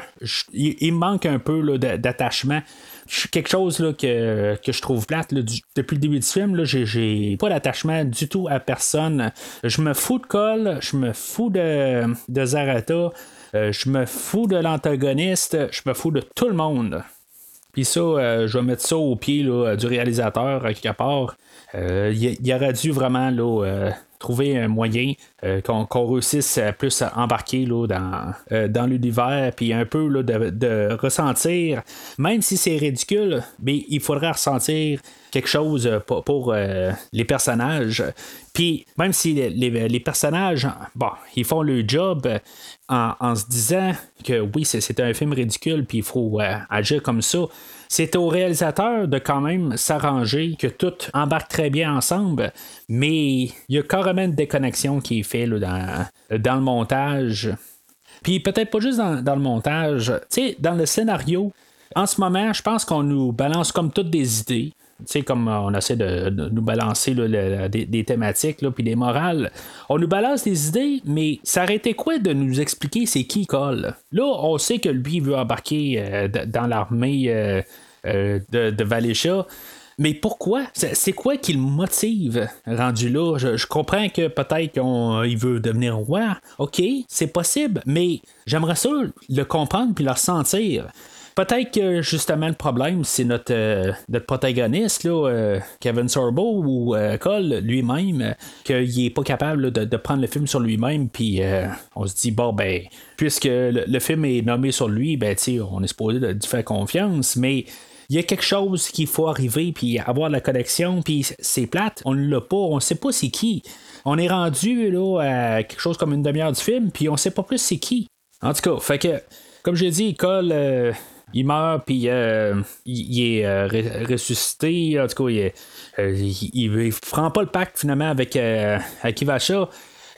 il, manque un peu d'attachement. Quelque chose que, je trouve plate depuis le début du film, j'ai pas d'attachement du tout à personne. Je me fous de Cole, je me fous de, de Zarata, euh, je me fous de l'antagoniste, je me fous de tout le monde. Puis ça, euh, je vais mettre ça au pied du réalisateur, quelque part. Euh, il, aurait dû vraiment là, trouver un moyen euh, qu'on, réussisse à plus embarquer là, dans, euh, dans l'univers, puis un peu là, de, ressentir, même si c'est ridicule, mais il faudrait ressentir quelque chose pour, euh, les personnages. Puis même si les, personnages, bon, ils font le job en, se disant que oui, c'est, un film ridicule, puis il faut agir comme ça. C'est au réalisateur de quand même s'arranger, que tout embarque très bien ensemble, mais il y a carrément une déconnexion qui est faite dans, dans le montage. Puis peut-être pas juste dans, le montage, tu sais, dans le scénario, en ce moment, je pense qu'on nous balance comme toutes des idées. Tu sais, comme on essaie de, nous balancer des, thématiques puis des morales. On nous balance des idées, mais ça été quoi de nous expliquer c'est qui Cole? Là, on sait que lui veut embarquer euh, dans l'armée euh, euh, de, de Mais pourquoi? C'est quoi qui le motive rendu là? Je, comprends que peut-être qu'il veut devenir roi. OK, c'est possible, mais j'aimerais ça le comprendre puis le ressentir. Peut-être que justement le problème, c'est notre, euh, notre protagoniste, là, euh, Kevin Sorbo ou Cole lui-même, qu'il est pas capable de, prendre le film sur lui-même, puis on se dit, bon, ben, puisque le, film est nommé sur lui, ben, on est supposé de, de faire confiance, mais il y a quelque chose qu'il faut arriver, puis avoir la connexion, puis c'est plate, on ne l'a pas, on sait pas c'est qui. On est rendu là, à quelque chose comme une demi-heure du film, puis on sait pas plus c'est qui. En tout cas, fait que, comme j'ai dit, Cole, euh, il meurt, puis euh, il, est euh, ressuscité. En tout cas, il, ne prend pas le pacte finalement avec.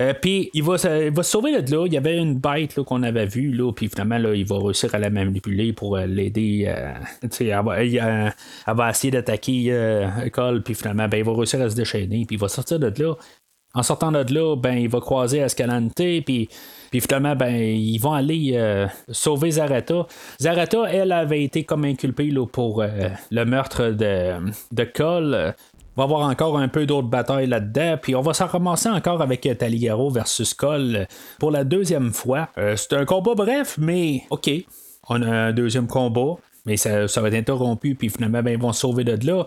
Euh, puis il va, va se sauver de là. Il y avait une bête qu'on avait vue, là, puis finalement, là, il va réussir à la manipuler pour euh, l'aider. Euh, elle, va, essayer d'attaquer Cole, puis finalement, ben, il va réussir à se déchaîner, puis il va sortir de là. En sortant de là, ben, il va croiser Escalante, puis, puis finalement, ben, ils vont aller sauver Zarata. Zarata, elle, avait été comme inculpée pour le meurtre de, de Cole va y avoir encore un peu d'autres batailles là-dedans. Puis on va s'en ramasser encore avec euh, Taligaro versus Cole euh, pour la deuxième fois. Euh, c'est un combat bref, mais OK. On a un deuxième combat, mais ça, va être interrompu, puis finalement, ben, ils vont se sauver de là.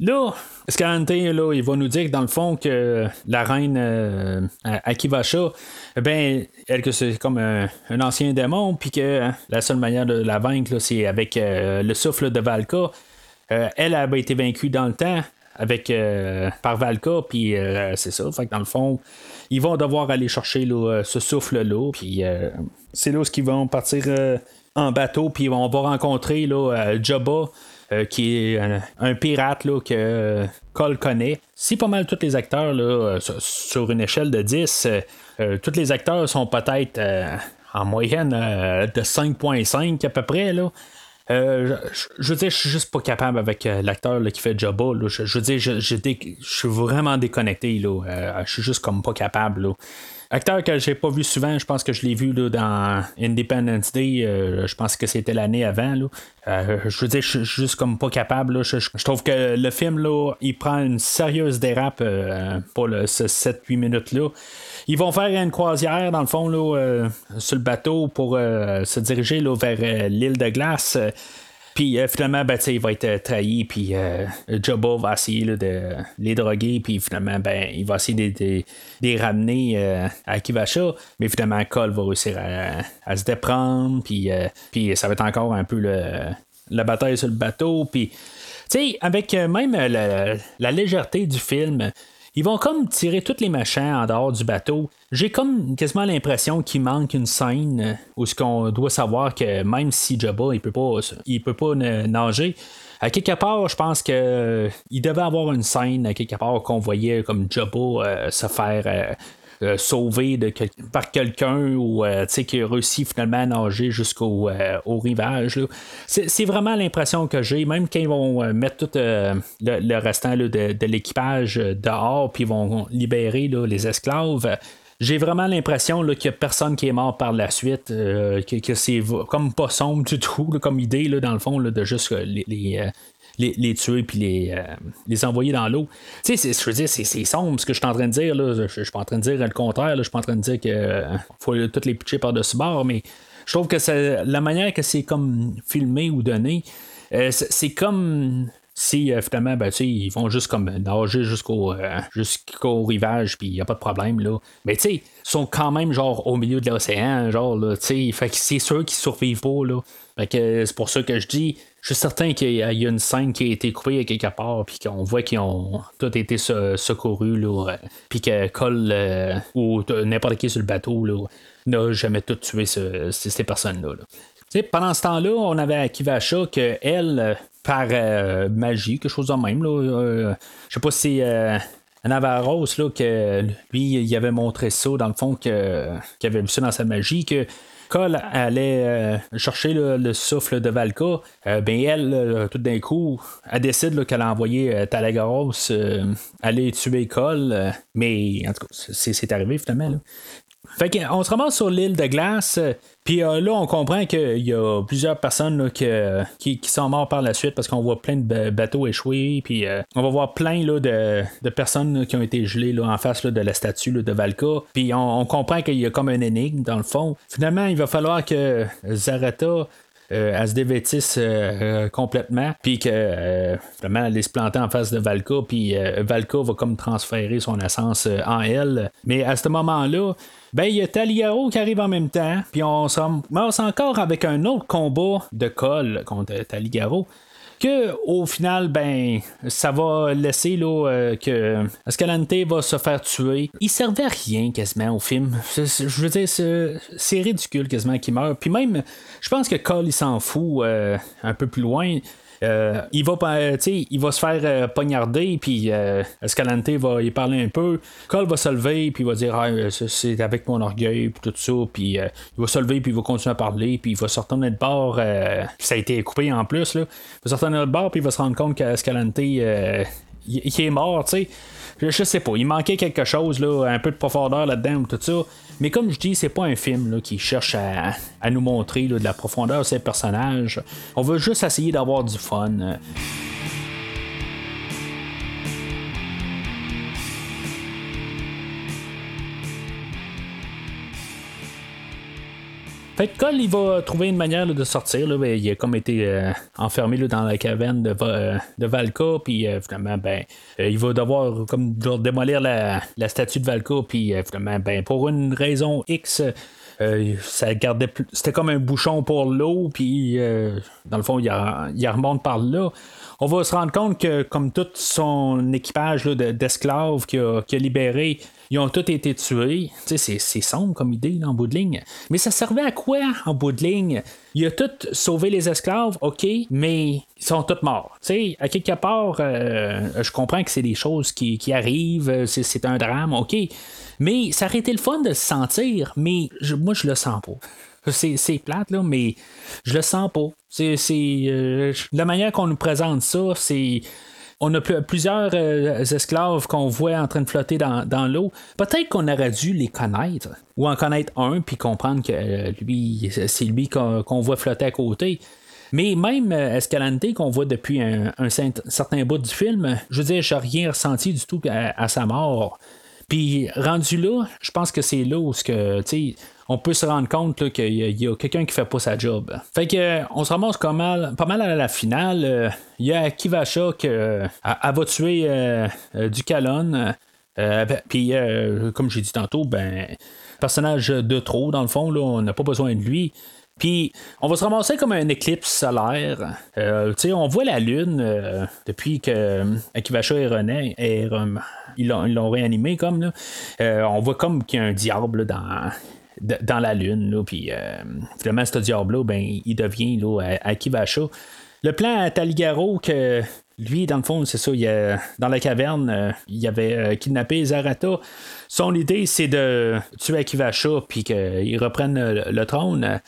Là, Scalante, là, il va nous dire que dans le fond, que la reine Akivasha, ben, elle, que c'est comme un, ancien démon, puis que hein, la seule manière de la vaincre, c'est avec le souffle de Valka. elle avait été vaincue dans le temps avec par Valka, puis c'est ça. Fait que dans le fond, ils vont devoir aller chercher ce souffle-là, puis c'est là où ils vont partir en bateau, puis on va rencontrer là, Jabba. qui est un, pirate là, que Cole connaît. Si pas mal tous les acteurs sur une échelle de 10, tous les acteurs sont peut-être en moyenne de 5.5 à peu près. Euh, je, veux dire, je suis juste pas capable avec euh, l'acteur qui fait Jabba. Je, veux dire, je, suis vraiment déconnecté. Là. Euh, je suis juste comme pas capable. Acteur que j'ai pas vu souvent, je pense que je l'ai vu dans Independence Day, je pense que c'était l'année avant. Là. je veux dire, je suis juste comme pas capable. Je, trouve que le film, là, il prend une sérieuse dérape pour ce 7-8 minutes-là. Ils vont faire une croisière, dans le fond, là, euh, sur le bateau pour euh, se diriger là, vers euh, l'île de glace. Puis finalement, ben, il va être trahi, puis Jabba va essayer de les droguer, puis finalement, ben, il va essayer de, les ramener à Kivasha, mais finalement, Cole va réussir à, se déprendre, puis, puis ça va être encore un peu la bataille sur le bateau, puis, avec même la, légèreté du film, ils vont comme tirer tous les machins en dehors du bateau. J'ai comme quasiment l'impression qu'il manque une scène où ce qu'on doit savoir que même si Jabba il peut pas il peut pas nager. À quelque part, je pense que euh, il devait avoir une scène à quelque part qu'on voyait comme Jabba euh, se faire euh, euh, sauvé par quelqu'un ou euh, qui a réussi finalement à nager jusqu'au euh, au rivage. C'est vraiment l'impression que j'ai, même quand ils vont mettre tout le, restant de, l'équipage dehors, puis ils vont libérer les esclaves j'ai vraiment l'impression qu'il n'y a personne qui est mort par la suite, que, c'est comme pas sombre du tout, comme idée, là, dans le fond, de juste les, tuer puis les, euh, les envoyer dans l'eau. Tu sais, je veux dire, c'est sombre ce que je suis en train de dire. Là. Je, suis pas en train de dire le contraire. Je suis pas en train de dire qu'il euh, faut toutes les pitcher par-dessus bord, mais je trouve que la manière que c'est comme filmé ou donné, euh, c'est comme si finalement ben, ils vont juste comme nager jusqu'au jusqu'au rivage puis il n'y a pas de problème là mais tu sais ils sont quand même genre au milieu de l'océan genre tu sais c'est sûr qu'ils survivent pas c'est pour ça que je dis je suis certain qu'il y a une scène qui a été coupée à quelque part, puis qu'on voit qu'ils ont tous été secourus, là, puis que Cole euh, ou n'importe qui sur le bateau n'a jamais tout tué ces personnes-là. Pendant ce temps-là, on avait Akivasha que elle, par euh, magie, quelque chose de même, euh, je sais pas si Navarros, là, que lui, il avait montré ça, dans le fond, qu'il avait vu ça dans sa magie, que Cole allait euh, chercher le souffle de Valka, euh, ben elle, tout d'un coup, elle décide qu'elle a envoyé Talagaros aller tuer Cole, mais en tout cas, c'est arrivé finalement. Fait qu'on se ramasse sur l'île de glace. Puis euh, là, on comprend qu'il y a plusieurs personnes qui, sont mortes par la suite parce qu'on voit plein de bateaux échoués. Puis euh, on va voir plein là, de, personnes qui ont été gelées en face de la statue de Valka. Puis on, comprend qu'il y a comme un énigme dans le fond. Finalement, il va falloir que Zarata euh, se dévêtisse complètement, puis que vraiment elle se planter en face de Valka, puis Valka va comme transférer son essence en elle. Mais à ce moment-là, ben, il y a Taligaro qui arrive en même temps, puis on se encore avec un autre combat de colle contre Taligaro que au final, ben, ça va laisser là, euh, que Escalante va se faire tuer. Il servait à rien quasiment au film. Je veux dire, c'est ridicule quasiment qu'il meurt. Puis même, je pense que Cole il s'en fout euh, un peu plus loin. Euh, il va il va se faire euh, poignarder puis euh, Escalante va y parler un peu. Cole va se lever puis il va dire ah, c'est avec mon orgueil puis tout ça puis il va se lever puis il va continuer à parler puis il va sortir de bord ça a été coupé en plus là. il va sortir de bord puis il va se rendre compte qu'Escalante il, est mort tu sais je, sais pas il manquait quelque chose là un peu de profondeur là-dedans tout ça mais comme je dis, c'est pas un film qui cherche à, nous montrer de la profondeur de ces personnages. On veut juste essayer d'avoir du fun. Fait que Cole, il va trouver une manière de sortir. Là, ben, il a comme été euh, enfermé dans la caverne de, euh, de Valka, puis finalement, ben, il va devoir comme démolir la, statue de Valka, puis finalement, ben, pour une raison X, ça gardait c'était comme un bouchon pour l'eau puis dans le fond il, il remonte par là on va se rendre compte que, comme tout son équipage d'esclaves qu'il a, libéré, ils ont tous été tués. C'est, sombre comme idée en bout de ligne. Mais ça servait à quoi en bout de ligne? Il a tout sauvé les esclaves, ok, mais ils sont tous morts. sais, à quelque part, euh, je comprends que c'est des choses qui, arrivent, c'est, un drame, ok. Mais ça aurait été le fun de se sentir, mais moi je le sens pas. C'est plate, là, mais je le sens pas. C'est euh, la manière qu'on nous présente ça, c'est on a plusieurs euh, esclaves qu'on voit en train de flotter dans, l'eau. Peut-être qu'on aurait dû les connaître, ou en connaître un, puis comprendre que euh, lui, c'est lui qu'on voit flotter à côté. Mais même Escalante, qu'on voit depuis un, certain bout du film, je veux dire, j'ai rien ressenti du tout à sa mort. Puis rendu là, je pense que c'est là où que, on peut se rendre compte qu'il y a, quelqu'un qui fait pas sa job. Fait que on se ramasse pas mal, pas mal à la finale. Euh, il y a Kivasha qui euh, va tuer euh, du Calonne. Ben, puis comme j'ai dit tantôt, ben personnage de trop dans le fond, là, on n'a pas besoin de lui. Puis, on va se ramasser comme un éclipse solaire. on voit la Lune depuis que Akivasha et René ils l'ont réanimé comme. Là. on voit comme qu'il y a un diable dans, dans la Lune. Là, puis euh, finalement, ce diable-là, ben, il devient là, à, Kivasha. Le plan à Taligaro, que lui, dans le fond, c'est ça, il dans la caverne, euh, il avait euh, kidnappé Zarata. Son idée, c'est de tuer Akivasha puis qu'il reprenne le, trône.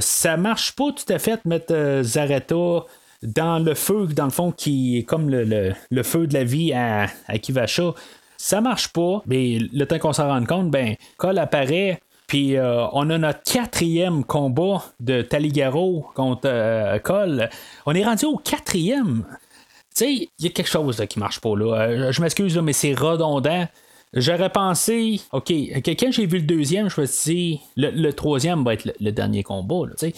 ça marche pas tout à fait de mettre Zarata dans le feu, dans le fond, qui est comme le, le, feu de la vie à, à Kivasha. Ça marche pas, mais le temps qu'on s'en rende compte, ben, Cole apparaît, puis euh, on a notre quatrième combat de Taligaro contre euh, Cole. On est rendu au quatrième. Tu sais, il y a quelque chose qui marche pas là. Euh, je m'excuse, mais c'est redondant. J'aurais pensé, OK, quand j'ai vu le deuxième, je me suis dit, le, troisième va être le, dernier combat. Sais,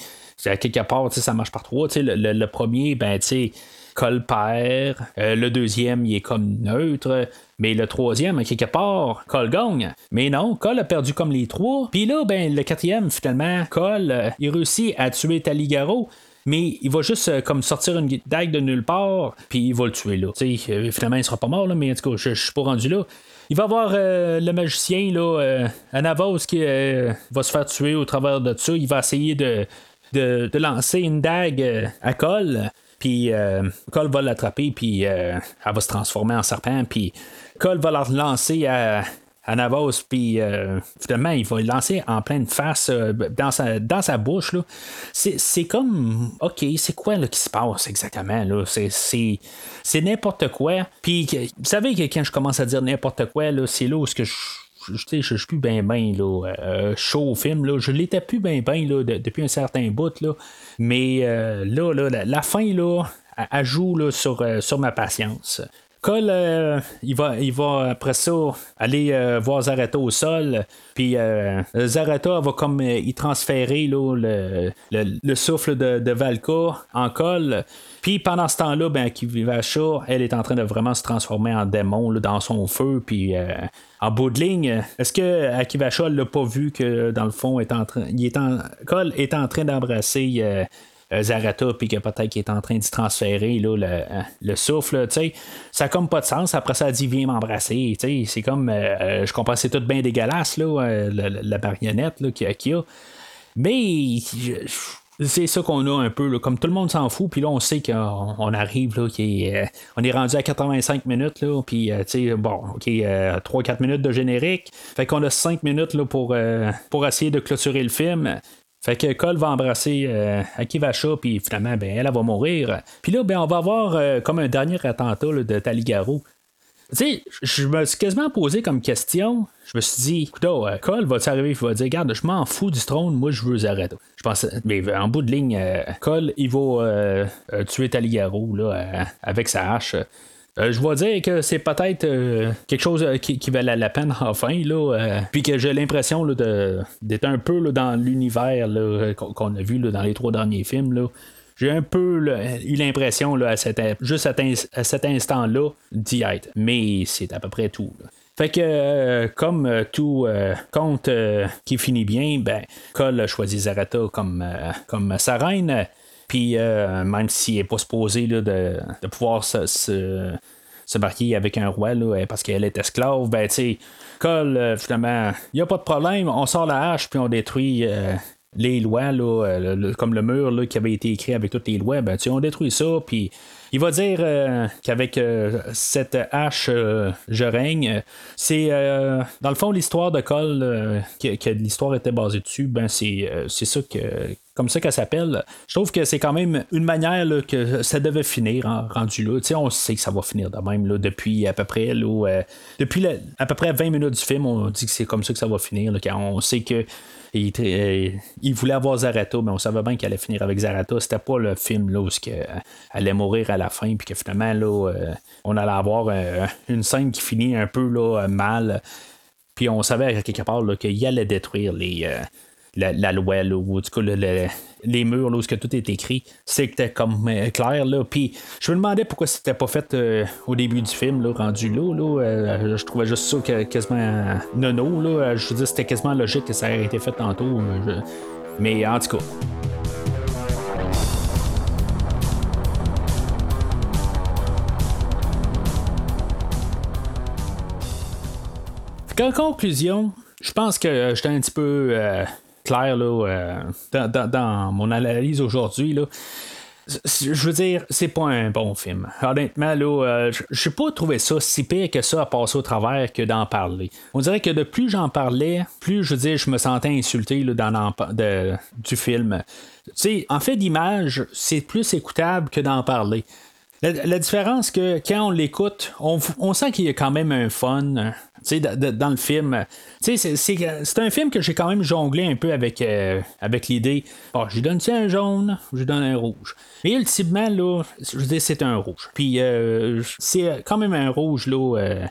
à quelque part, ça marche par trois. Tu sais, le, premier, ben, tu Cole perd. le deuxième, il est comme neutre. Mais le troisième, à quelque part, Cole gagne. Mais non, Cole a perdu comme les trois. Puis là, ben, le quatrième, finalement, Cole, euh, il réussit à tuer Taligaro mais il va juste euh, comme sortir une dague de nulle part, puis il va le tuer là. euh, finalement, il sera pas mort, là, mais en tout cas, je, suis pas rendu là. Il va avoir le magicien, là, Anavos, qui va se faire tuer au travers de ça. Il va essayer de, de, lancer une dague à Cole. Puis Cole va l'attraper, puis elle va se transformer en serpent, puis Cole va leur lancer à, à Navos, puis euh, finalement, il va le lancer en pleine face euh, dans, sa, dans sa bouche. C'est, comme, OK, c'est quoi là, qui se passe exactement? C'est, n'importe quoi. Puis, vous savez que quand je commence à dire n'importe quoi, c'est là où que je je, je, suis plus bien bien euh, chaud au film. Là. Je l'étais plus bien bien depuis un certain bout. Là. Mais là, là la, fin, là, elle, joue là, sur, sur ma patience. Cole, euh, il, va, il va après ça aller euh, voir Zareta au sol. Puis euh, Zareta va comme y transférer le, le, souffle de, Valka en Cole. Puis pendant ce temps-là, ben, Akivacha, elle est en train de vraiment se transformer en démon dans son feu. Puis en bout de ligne, est-ce que Akivacha l'a pas vu que dans le fond, est en train, il est en, Cole est en train d'embrasser Zarata, puis que peut-être qu'il est en train d'y transférer là, le, euh, le souffle, ça n'a comme pas de sens. Après ça, elle dit viens m'embrasser, c'est comme, euh, je comprends, c'est tout bien dégueulasse, là, la, marionnette qu'il y a. Mais c'est ça qu'on a un peu, comme tout le monde s'en fout, puis là on sait qu'on arrive, là, est, on est rendu à 85 minutes, puis bon, ok, 3-4 minutes de générique, fait qu'on a 5 minutes là, pour, pour essayer de clôturer le film. Fait que Cole va embrasser euh, Akivasha, puis finalement, ben, elle, va mourir. Puis là, ben, on va avoir euh, comme un dernier attentat de Taligaro. Tu sais, je me suis quasiment posé comme question. Je me suis dit, écoute, euh, Cole va arriver, il va dire, regarde, je m'en fous du trône, moi je veux Zareta. Je pense, mais en bout de ligne, Cole, il va tuer Taligaro là, avec sa hache. Je vais dire que c'est peut-être quelque chose qui, qui, valait la peine [laughs] enfin, là, puis que j'ai l'impression d'être un peu dans l'univers qu'on a vu dans les trois derniers films. Là. J'ai un peu eu l'impression, à juste à, cet instant-là, d'y être. Mais c'est à peu près tout. Fait que, euh, comme euh, tout euh, conte qui finit bien, ben, Cole a choisi Zarata comme, comme sa reine. Puis, même s'il n'est pas supposé de, de, pouvoir se, se, marier avec un roi parce qu'elle est esclave, ben, tu Cole, finalement, il n'y a pas de problème, on sort la hache puis on détruit les lois, là, comme le mur là, qui avait été écrit avec toutes les lois, ben, on détruit ça, puis il va dire euh, qu'avec euh, cette hache, euh, je règne. C'est dans le fond l'histoire de Cole, que, l'histoire était basée dessus, ben c'est, c'est ça que. Comme ça qu'elle s'appelle. Je trouve que c'est quand même une manière que ça devait finir en rendu là. on sait que ça va finir de même là, depuis à peu près depuis à peu près 20 minutes du film, on dit que c'est comme ça que ça va finir. on sait que euh, il, voulait avoir Zarata, mais on savait bien qu'elle allait finir avec Zarata. C'était pas le film là, où elle allait mourir à la fin, puis que finalement, là, euh, on allait avoir euh, une scène qui finit un peu mal. Puis on savait quelque part qu'il allait détruire les, la, loi, ou du coup, les murs, là, où que tout est écrit, c'était comme euh, clair. Là. Puis je me demandais pourquoi c'était pas fait euh, au début du film, là, rendu là. là euh, je trouvais juste ça quasiment nono. Là. Je veux dire, c'était quasiment logique que ça ait été fait tantôt. Mais en tout cas. En conclusion, je pense que j'étais un petit peu clair euh, dans, mon analyse aujourd'hui. Je veux dire, c'est pas un bon film. Honnêtement, là, euh, je n'ai pas trouvé ça si pire que ça à passer au travers que d'en parler. On dirait que de plus j'en parlais, plus je je me sentais insulté là, dans de, du film. Tu en fait d'image, c'est plus écoutable que d'en parler. La, différence que quand on l'écoute, on, on, sent qu'il y a quand même un fun dans le film. C'est un film que j'ai quand même jonglé un peu avec, euh, avec l'idée. Oh, je lui donne un jaune, je donne un rouge. Mais ultimement, là, je dire, c'est un rouge. Puis euh, c'est quand même un rouge, là. Euh,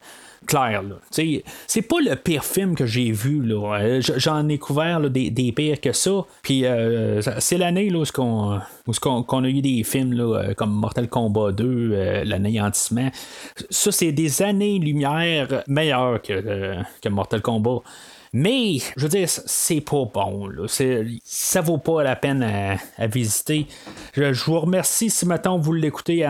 clair. C'est pas le pire film que j'ai vu. Euh, j'en ai couvert des, des, pires que ça. Puis euh, c'est l'année où, qu'on, qu'on, a eu des films euh, comme Mortal Kombat 2, L'anéantissement. Ça, c'est des années-lumière meilleures que, que Mortal Kombat. Mais, je veux dire, c'est pas bon. Là. Ça vaut pas la peine à, visiter. Je, vous remercie si maintenant vous l'écoutez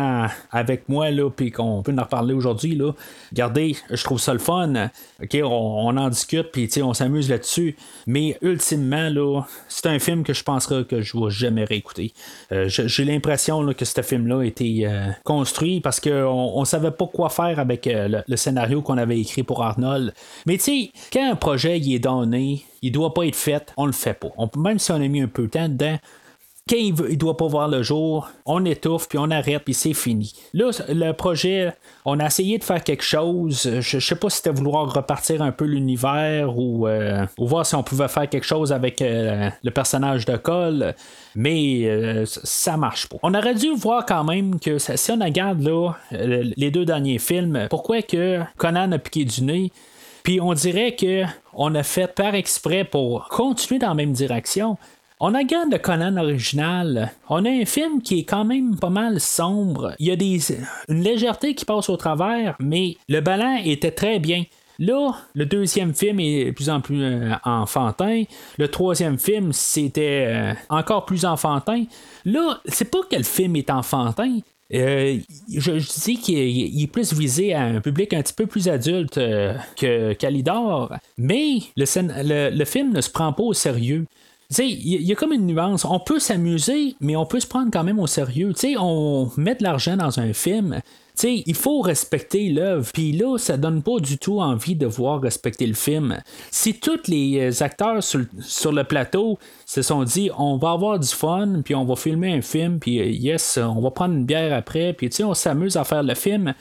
avec moi, là, puis qu'on peut en reparler aujourd'hui. Là. Regardez, je trouve ça le fun. On, en discute, puis on s'amuse là-dessus. Mais ultimement, là, c'est un film que je penserai que je vais jamais réécouter. Euh, j'ai l'impression que ce film-là a été euh, construit parce qu'on on savait pas quoi faire avec euh, le, scénario qu'on avait écrit pour Arnold. Mais tu sais, quand un projet est donné, il doit pas être fait, on le fait pas. même si on a mis un peu de temps dedans, quand il, ne doit pas voir le jour, on étouffe, puis on arrête, puis c'est fini. Là, le projet, on a essayé de faire quelque chose. Je, ne sais pas si c'était vouloir repartir un peu l'univers ou, euh, voir si on pouvait faire quelque chose avec euh, le personnage de Cole, mais euh, ça marche pas. On aurait dû voir quand même que si on regarde là, les deux derniers films, pourquoi que Conan a piqué du nez, puis on dirait que on a fait par exprès pour continuer dans la même direction. On regarde le Conan original. On a un film qui est quand même pas mal sombre. Il y a des, une légèreté qui passe au travers, mais le ballon était très bien. Là, le deuxième film est de plus en plus euh, enfantin. Le troisième film, c'était euh, encore plus enfantin. Là, c'est pas que le film est enfantin, euh, je, dis qu'il est, plus visé à un public un petit peu plus adulte euh, que Calidor, mais le, film ne se prend pas au sérieux. Il y, a comme une nuance. On peut s'amuser, mais on peut se prendre quand même au sérieux. sais on met de l'argent dans un film, sais, il faut respecter l'œuvre. Puis là, ça donne pas du tout envie de voir respecter le film. Si tous les euh, acteurs sur, le plateau se sont dit, on va avoir du fun, puis on va filmer un film, puis euh, yes, on va prendre une bière après, puis on s'amuse à faire le film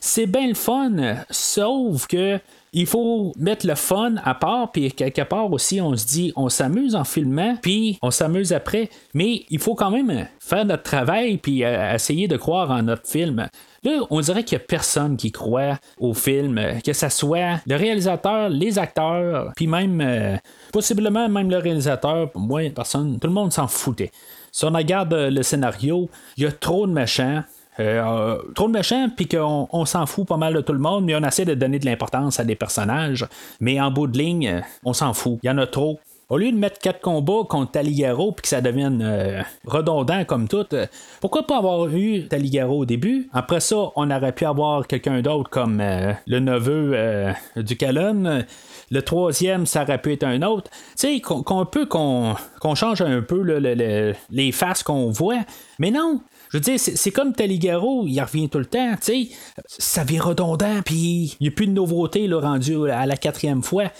c'est bien le fun, sauf que il faut mettre le fun à part, puis quelque part aussi, on se dit, on s'amuse en filmant, puis on s'amuse après, mais il faut quand même faire notre travail, puis euh, essayer de croire en notre film. Là, on dirait qu'il n'y a personne qui croit au film, que ce soit le réalisateur, les acteurs, puis même, euh, possiblement même le réalisateur, moi, personne, tout le monde s'en foutait. Si on regarde le scénario, il y a trop de méchants, euh, trop de méchants, puis qu'on on, s'en fout pas mal de tout le monde, mais on essaie de donner de l'importance à des personnages. Mais en bout de ligne, on s'en fout. Il y en a trop. Au lieu de mettre quatre combats contre Taligaro puis que ça devienne euh, redondant comme tout, euh, pourquoi pas avoir eu Taligaro au début? Après ça, on aurait pu avoir quelqu'un d'autre comme le neveu du Calonne. Le troisième, ça aurait pu être un autre. Tu sais, qu'on peut qu'on change un peu les faces qu'on voit. Mais non, je veux dire, c'est comme Taligaro, il revient tout le temps, tu sais. Ça vient redondant, puis il n'y a plus de nouveauté là, rendu à la quatrième fois.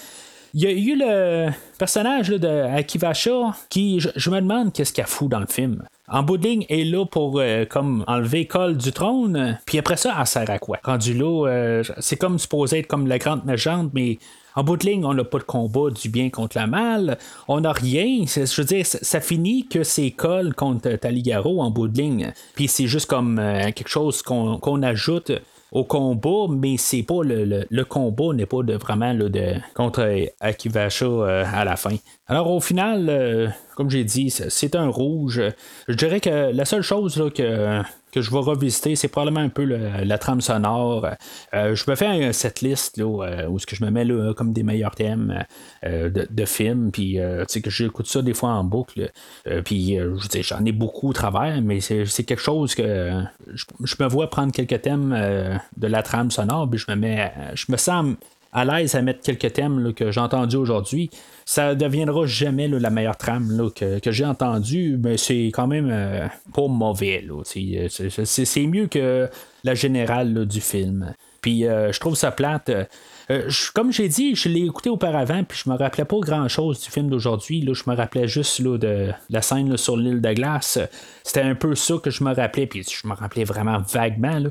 Il y a eu le personnage là, de Akivasha qui, je, me demande qu'est-ce qu'il a fou dans le film. En bout de ligne, est là pour euh, comme enlever Cole du trône, puis après ça, elle sert à quoi? Rendu là, euh, c'est comme supposé être comme la grande méchante, mais en bout de ligne, on n'a pas de combat du bien contre le mal. On n'a rien. Je veux dire, ça finit que c'est Cole contre Taligaro en bout de ligne. Puis c'est juste comme euh, quelque chose qu'on ajoute au combat, mais c'est pas le, le, combat n'est pas de vraiment de contre Akivasha euh, à la fin. Alors au final, euh, comme j'ai dit, c'est un rouge. Je dirais que la seule chose que que je vais revisiter, c'est probablement un peu la trame sonore. Euh, je me fais cette liste là, euh, où ce que je me mets là, comme des meilleurs thèmes euh, de, films, puis que j'écoute ça des fois en boucle. puis je j'en ai beaucoup au travers, mais c'est quelque chose que je, me vois prendre quelques thèmes de la trame sonore, puis je me mets, je me sens à l'aise à mettre quelques thèmes que j'ai entendus aujourd'hui. Ça deviendra jamais la meilleure trame que, j'ai entendue, mais c'est quand même euh, pas mauvais. C'est mieux que la générale du film. Puis euh, je trouve ça plate. Euh, comme j'ai dit, je l'ai écouté auparavant, puis je me rappelais pas grand chose du film d'aujourd'hui. Je me rappelais juste de la scène sur l'île de glace. C'était un peu ça que je me rappelais, puis je me rappelais vraiment vaguement.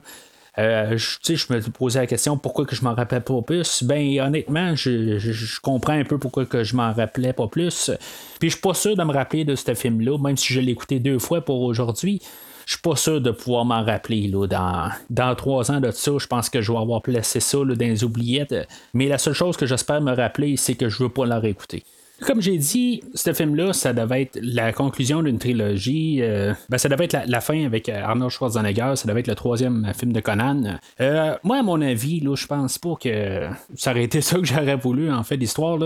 Euh, je, me posais la question pourquoi que je m'en rappelais pas plus? Ben honnêtement, je, comprends un peu pourquoi que je m'en rappelais pas plus. Puis je suis pas sûr de me rappeler de ce film-là, même si je l'ai écouté deux fois pour aujourd'hui. Je suis pas sûr de pouvoir m'en rappeler là, dans, dans trois ans de ça. Je pense que je vais avoir placé ça dans les oubliettes. Mais la seule chose que j'espère me rappeler, c'est que je veux pas la réécouter. Comme j'ai dit, ce film-là, ça devait être la conclusion d'une trilogie. Euh, ben, ça devait être la, fin avec euh, Arnold Schwarzenegger. Ça devait être le troisième film de Conan. Euh, moi, à mon avis, là, je pense pas que ça aurait été [laughs] ça que j'aurais voulu, en fait, l'histoire.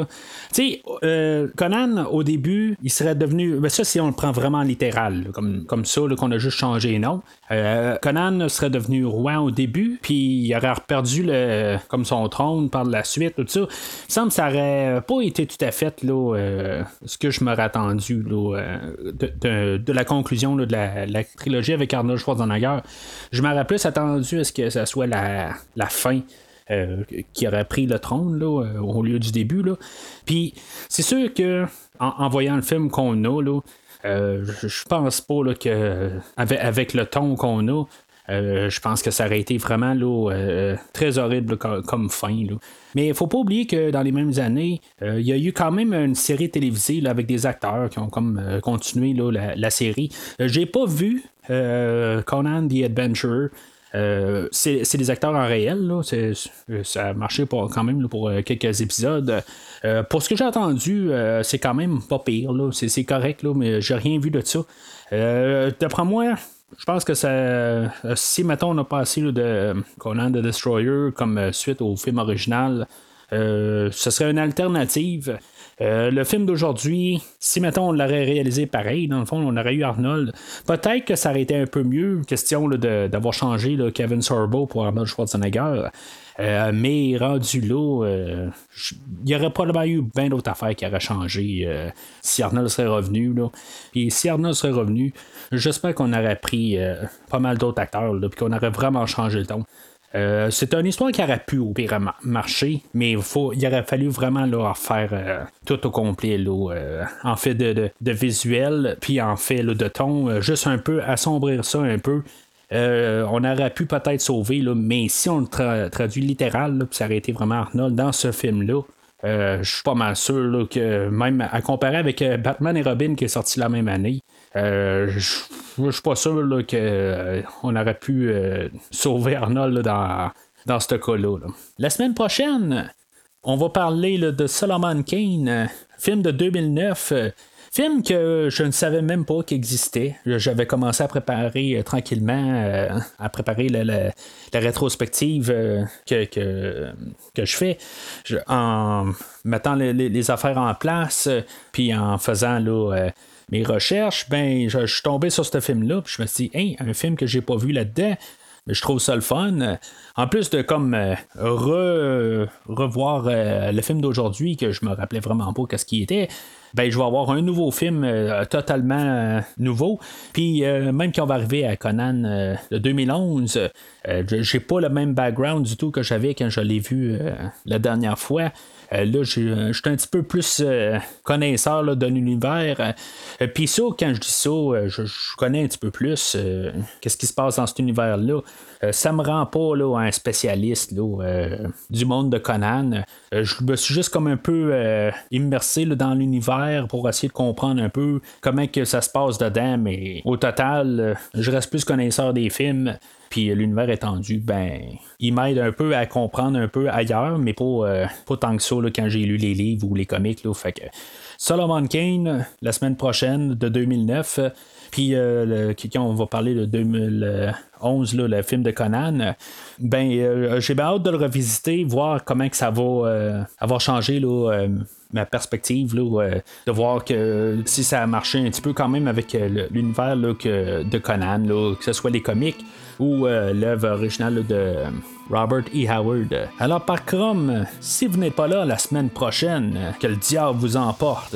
Tu sais, Conan, au début, il serait devenu. Ben, ça, si on le prend vraiment littéral, comme, comme ça, qu'on a juste changé nom. Conan serait devenu roi au début, puis il aurait perdu le, comme son trône par la suite, tout ça. Il me semble que ça aurait pas été tout à fait là, euh, ce que je m'aurais attendu euh, de, la conclusion de la, trilogie avec Arnold Schwarzenegger. Je m'aurais plus attendu à ce que ça soit la, fin. Euh, qui aurait pris le trône au lieu du début. Puis c'est sûr que en, voyant le film qu'on a, là, je pense pas que avec, le ton qu'on a, euh, je pense que ça aurait été vraiment euh, très horrible comme, fin. Mais il faut pas oublier que dans les mêmes années, euh, il y a eu quand même une série télévisée avec des acteurs qui ont continué la, série. J'ai pas vu Conan the Adventurer. c'est des acteurs en réel, ça a marché quand même pour quelques épisodes. pour ce que j'ai entendu, c'est quand même pas pire, c'est correct, là, mais j'ai rien vu de ça. D'après moi, je pense que ça. Euh, si, mettons, on a passé de Conan the Destroyer comme euh, suite au film original, euh, ce serait une alternative. le film d'aujourd'hui, si mettons on l'aurait réalisé pareil, dans le fond, on aurait eu Arnold, peut-être que ça aurait été un peu mieux, question d'avoir changé Kevin Sorbo pour Arnold Schwarzenegger. Euh, mais rendu là, euh, il y aurait probablement eu bien d'autres affaires qui auraient changé euh, si Arnold serait revenu. Là. Puis si Arnold serait revenu, j'espère qu'on aurait pris pas mal d'autres acteurs, puis qu'on aurait vraiment changé le ton. c'est une histoire qui aurait pu au pire marcher, mais faut, il aurait fallu vraiment là, faire tout au complet, là, en fait de, de, visuel, puis en fait de ton, juste un peu assombrir ça un peu, on aurait pu peut-être sauver, là, mais si on le traduit littéral, ça aurait été vraiment Arnold dans ce film-là. je suis pas mal sûr que même à comparer avec Batman et Robin qui est sorti la même année, je suis pas sûr qu'on aurait pu sauver Arnold dans, dans ce cas-là. La semaine prochaine, on va parler de Solomon Kane, film de 2009. Film que je ne savais même pas qu'il existait. J'avais commencé à préparer euh, tranquillement, euh, à préparer la, rétrospective euh, que, que, je fais en mettant les, affaires en place, puis en faisant mes recherches. Ben, je, suis tombé sur ce film-là, puis je me suis dit, un film que j'ai pas vu là-dedans je trouve ça le fun. En plus de comme revoir le film d'aujourd'hui que je me rappelais vraiment pas qu'est-ce qui était, ben, je vais avoir un nouveau film euh, totalement euh, nouveau. Puis euh, même quand on va arriver à Conan de 2011, j'ai pas le même background du tout que j'avais quand je l'ai vu la dernière fois. là, je suis un petit peu plus connaisseur de l'univers. Puis ça, quand je dis ça, je, connais un petit peu plus qu'est-ce qui se passe dans cet univers-là. Ça me rend pas là, un spécialiste du monde de Conan. je me suis juste comme un peu immersé dans l'univers pour essayer de comprendre un peu comment que ça se passe dedans, mais au total, euh, je reste plus connaisseur des films. Puis l'univers étendu, ben, il m'aide un peu à comprendre un peu ailleurs, mais pas, euh, tant que ça quand j'ai lu les livres ou les comics. Là, Solomon Kane, la semaine prochaine de 2009. Puis euh, quand on va parler de 2011, le film de Conan, ben j'ai bien hâte de le revisiter, voir comment que ça va avoir changé là, ma perspective là, de voir que si ça a marché un petit peu quand même avec euh, l'univers de Conan, que ce soit les comics ou euh, l'œuvre originale de Robert E. Howard. Alors par Chrome, si vous n'êtes pas là la semaine prochaine, que le diable vous emporte.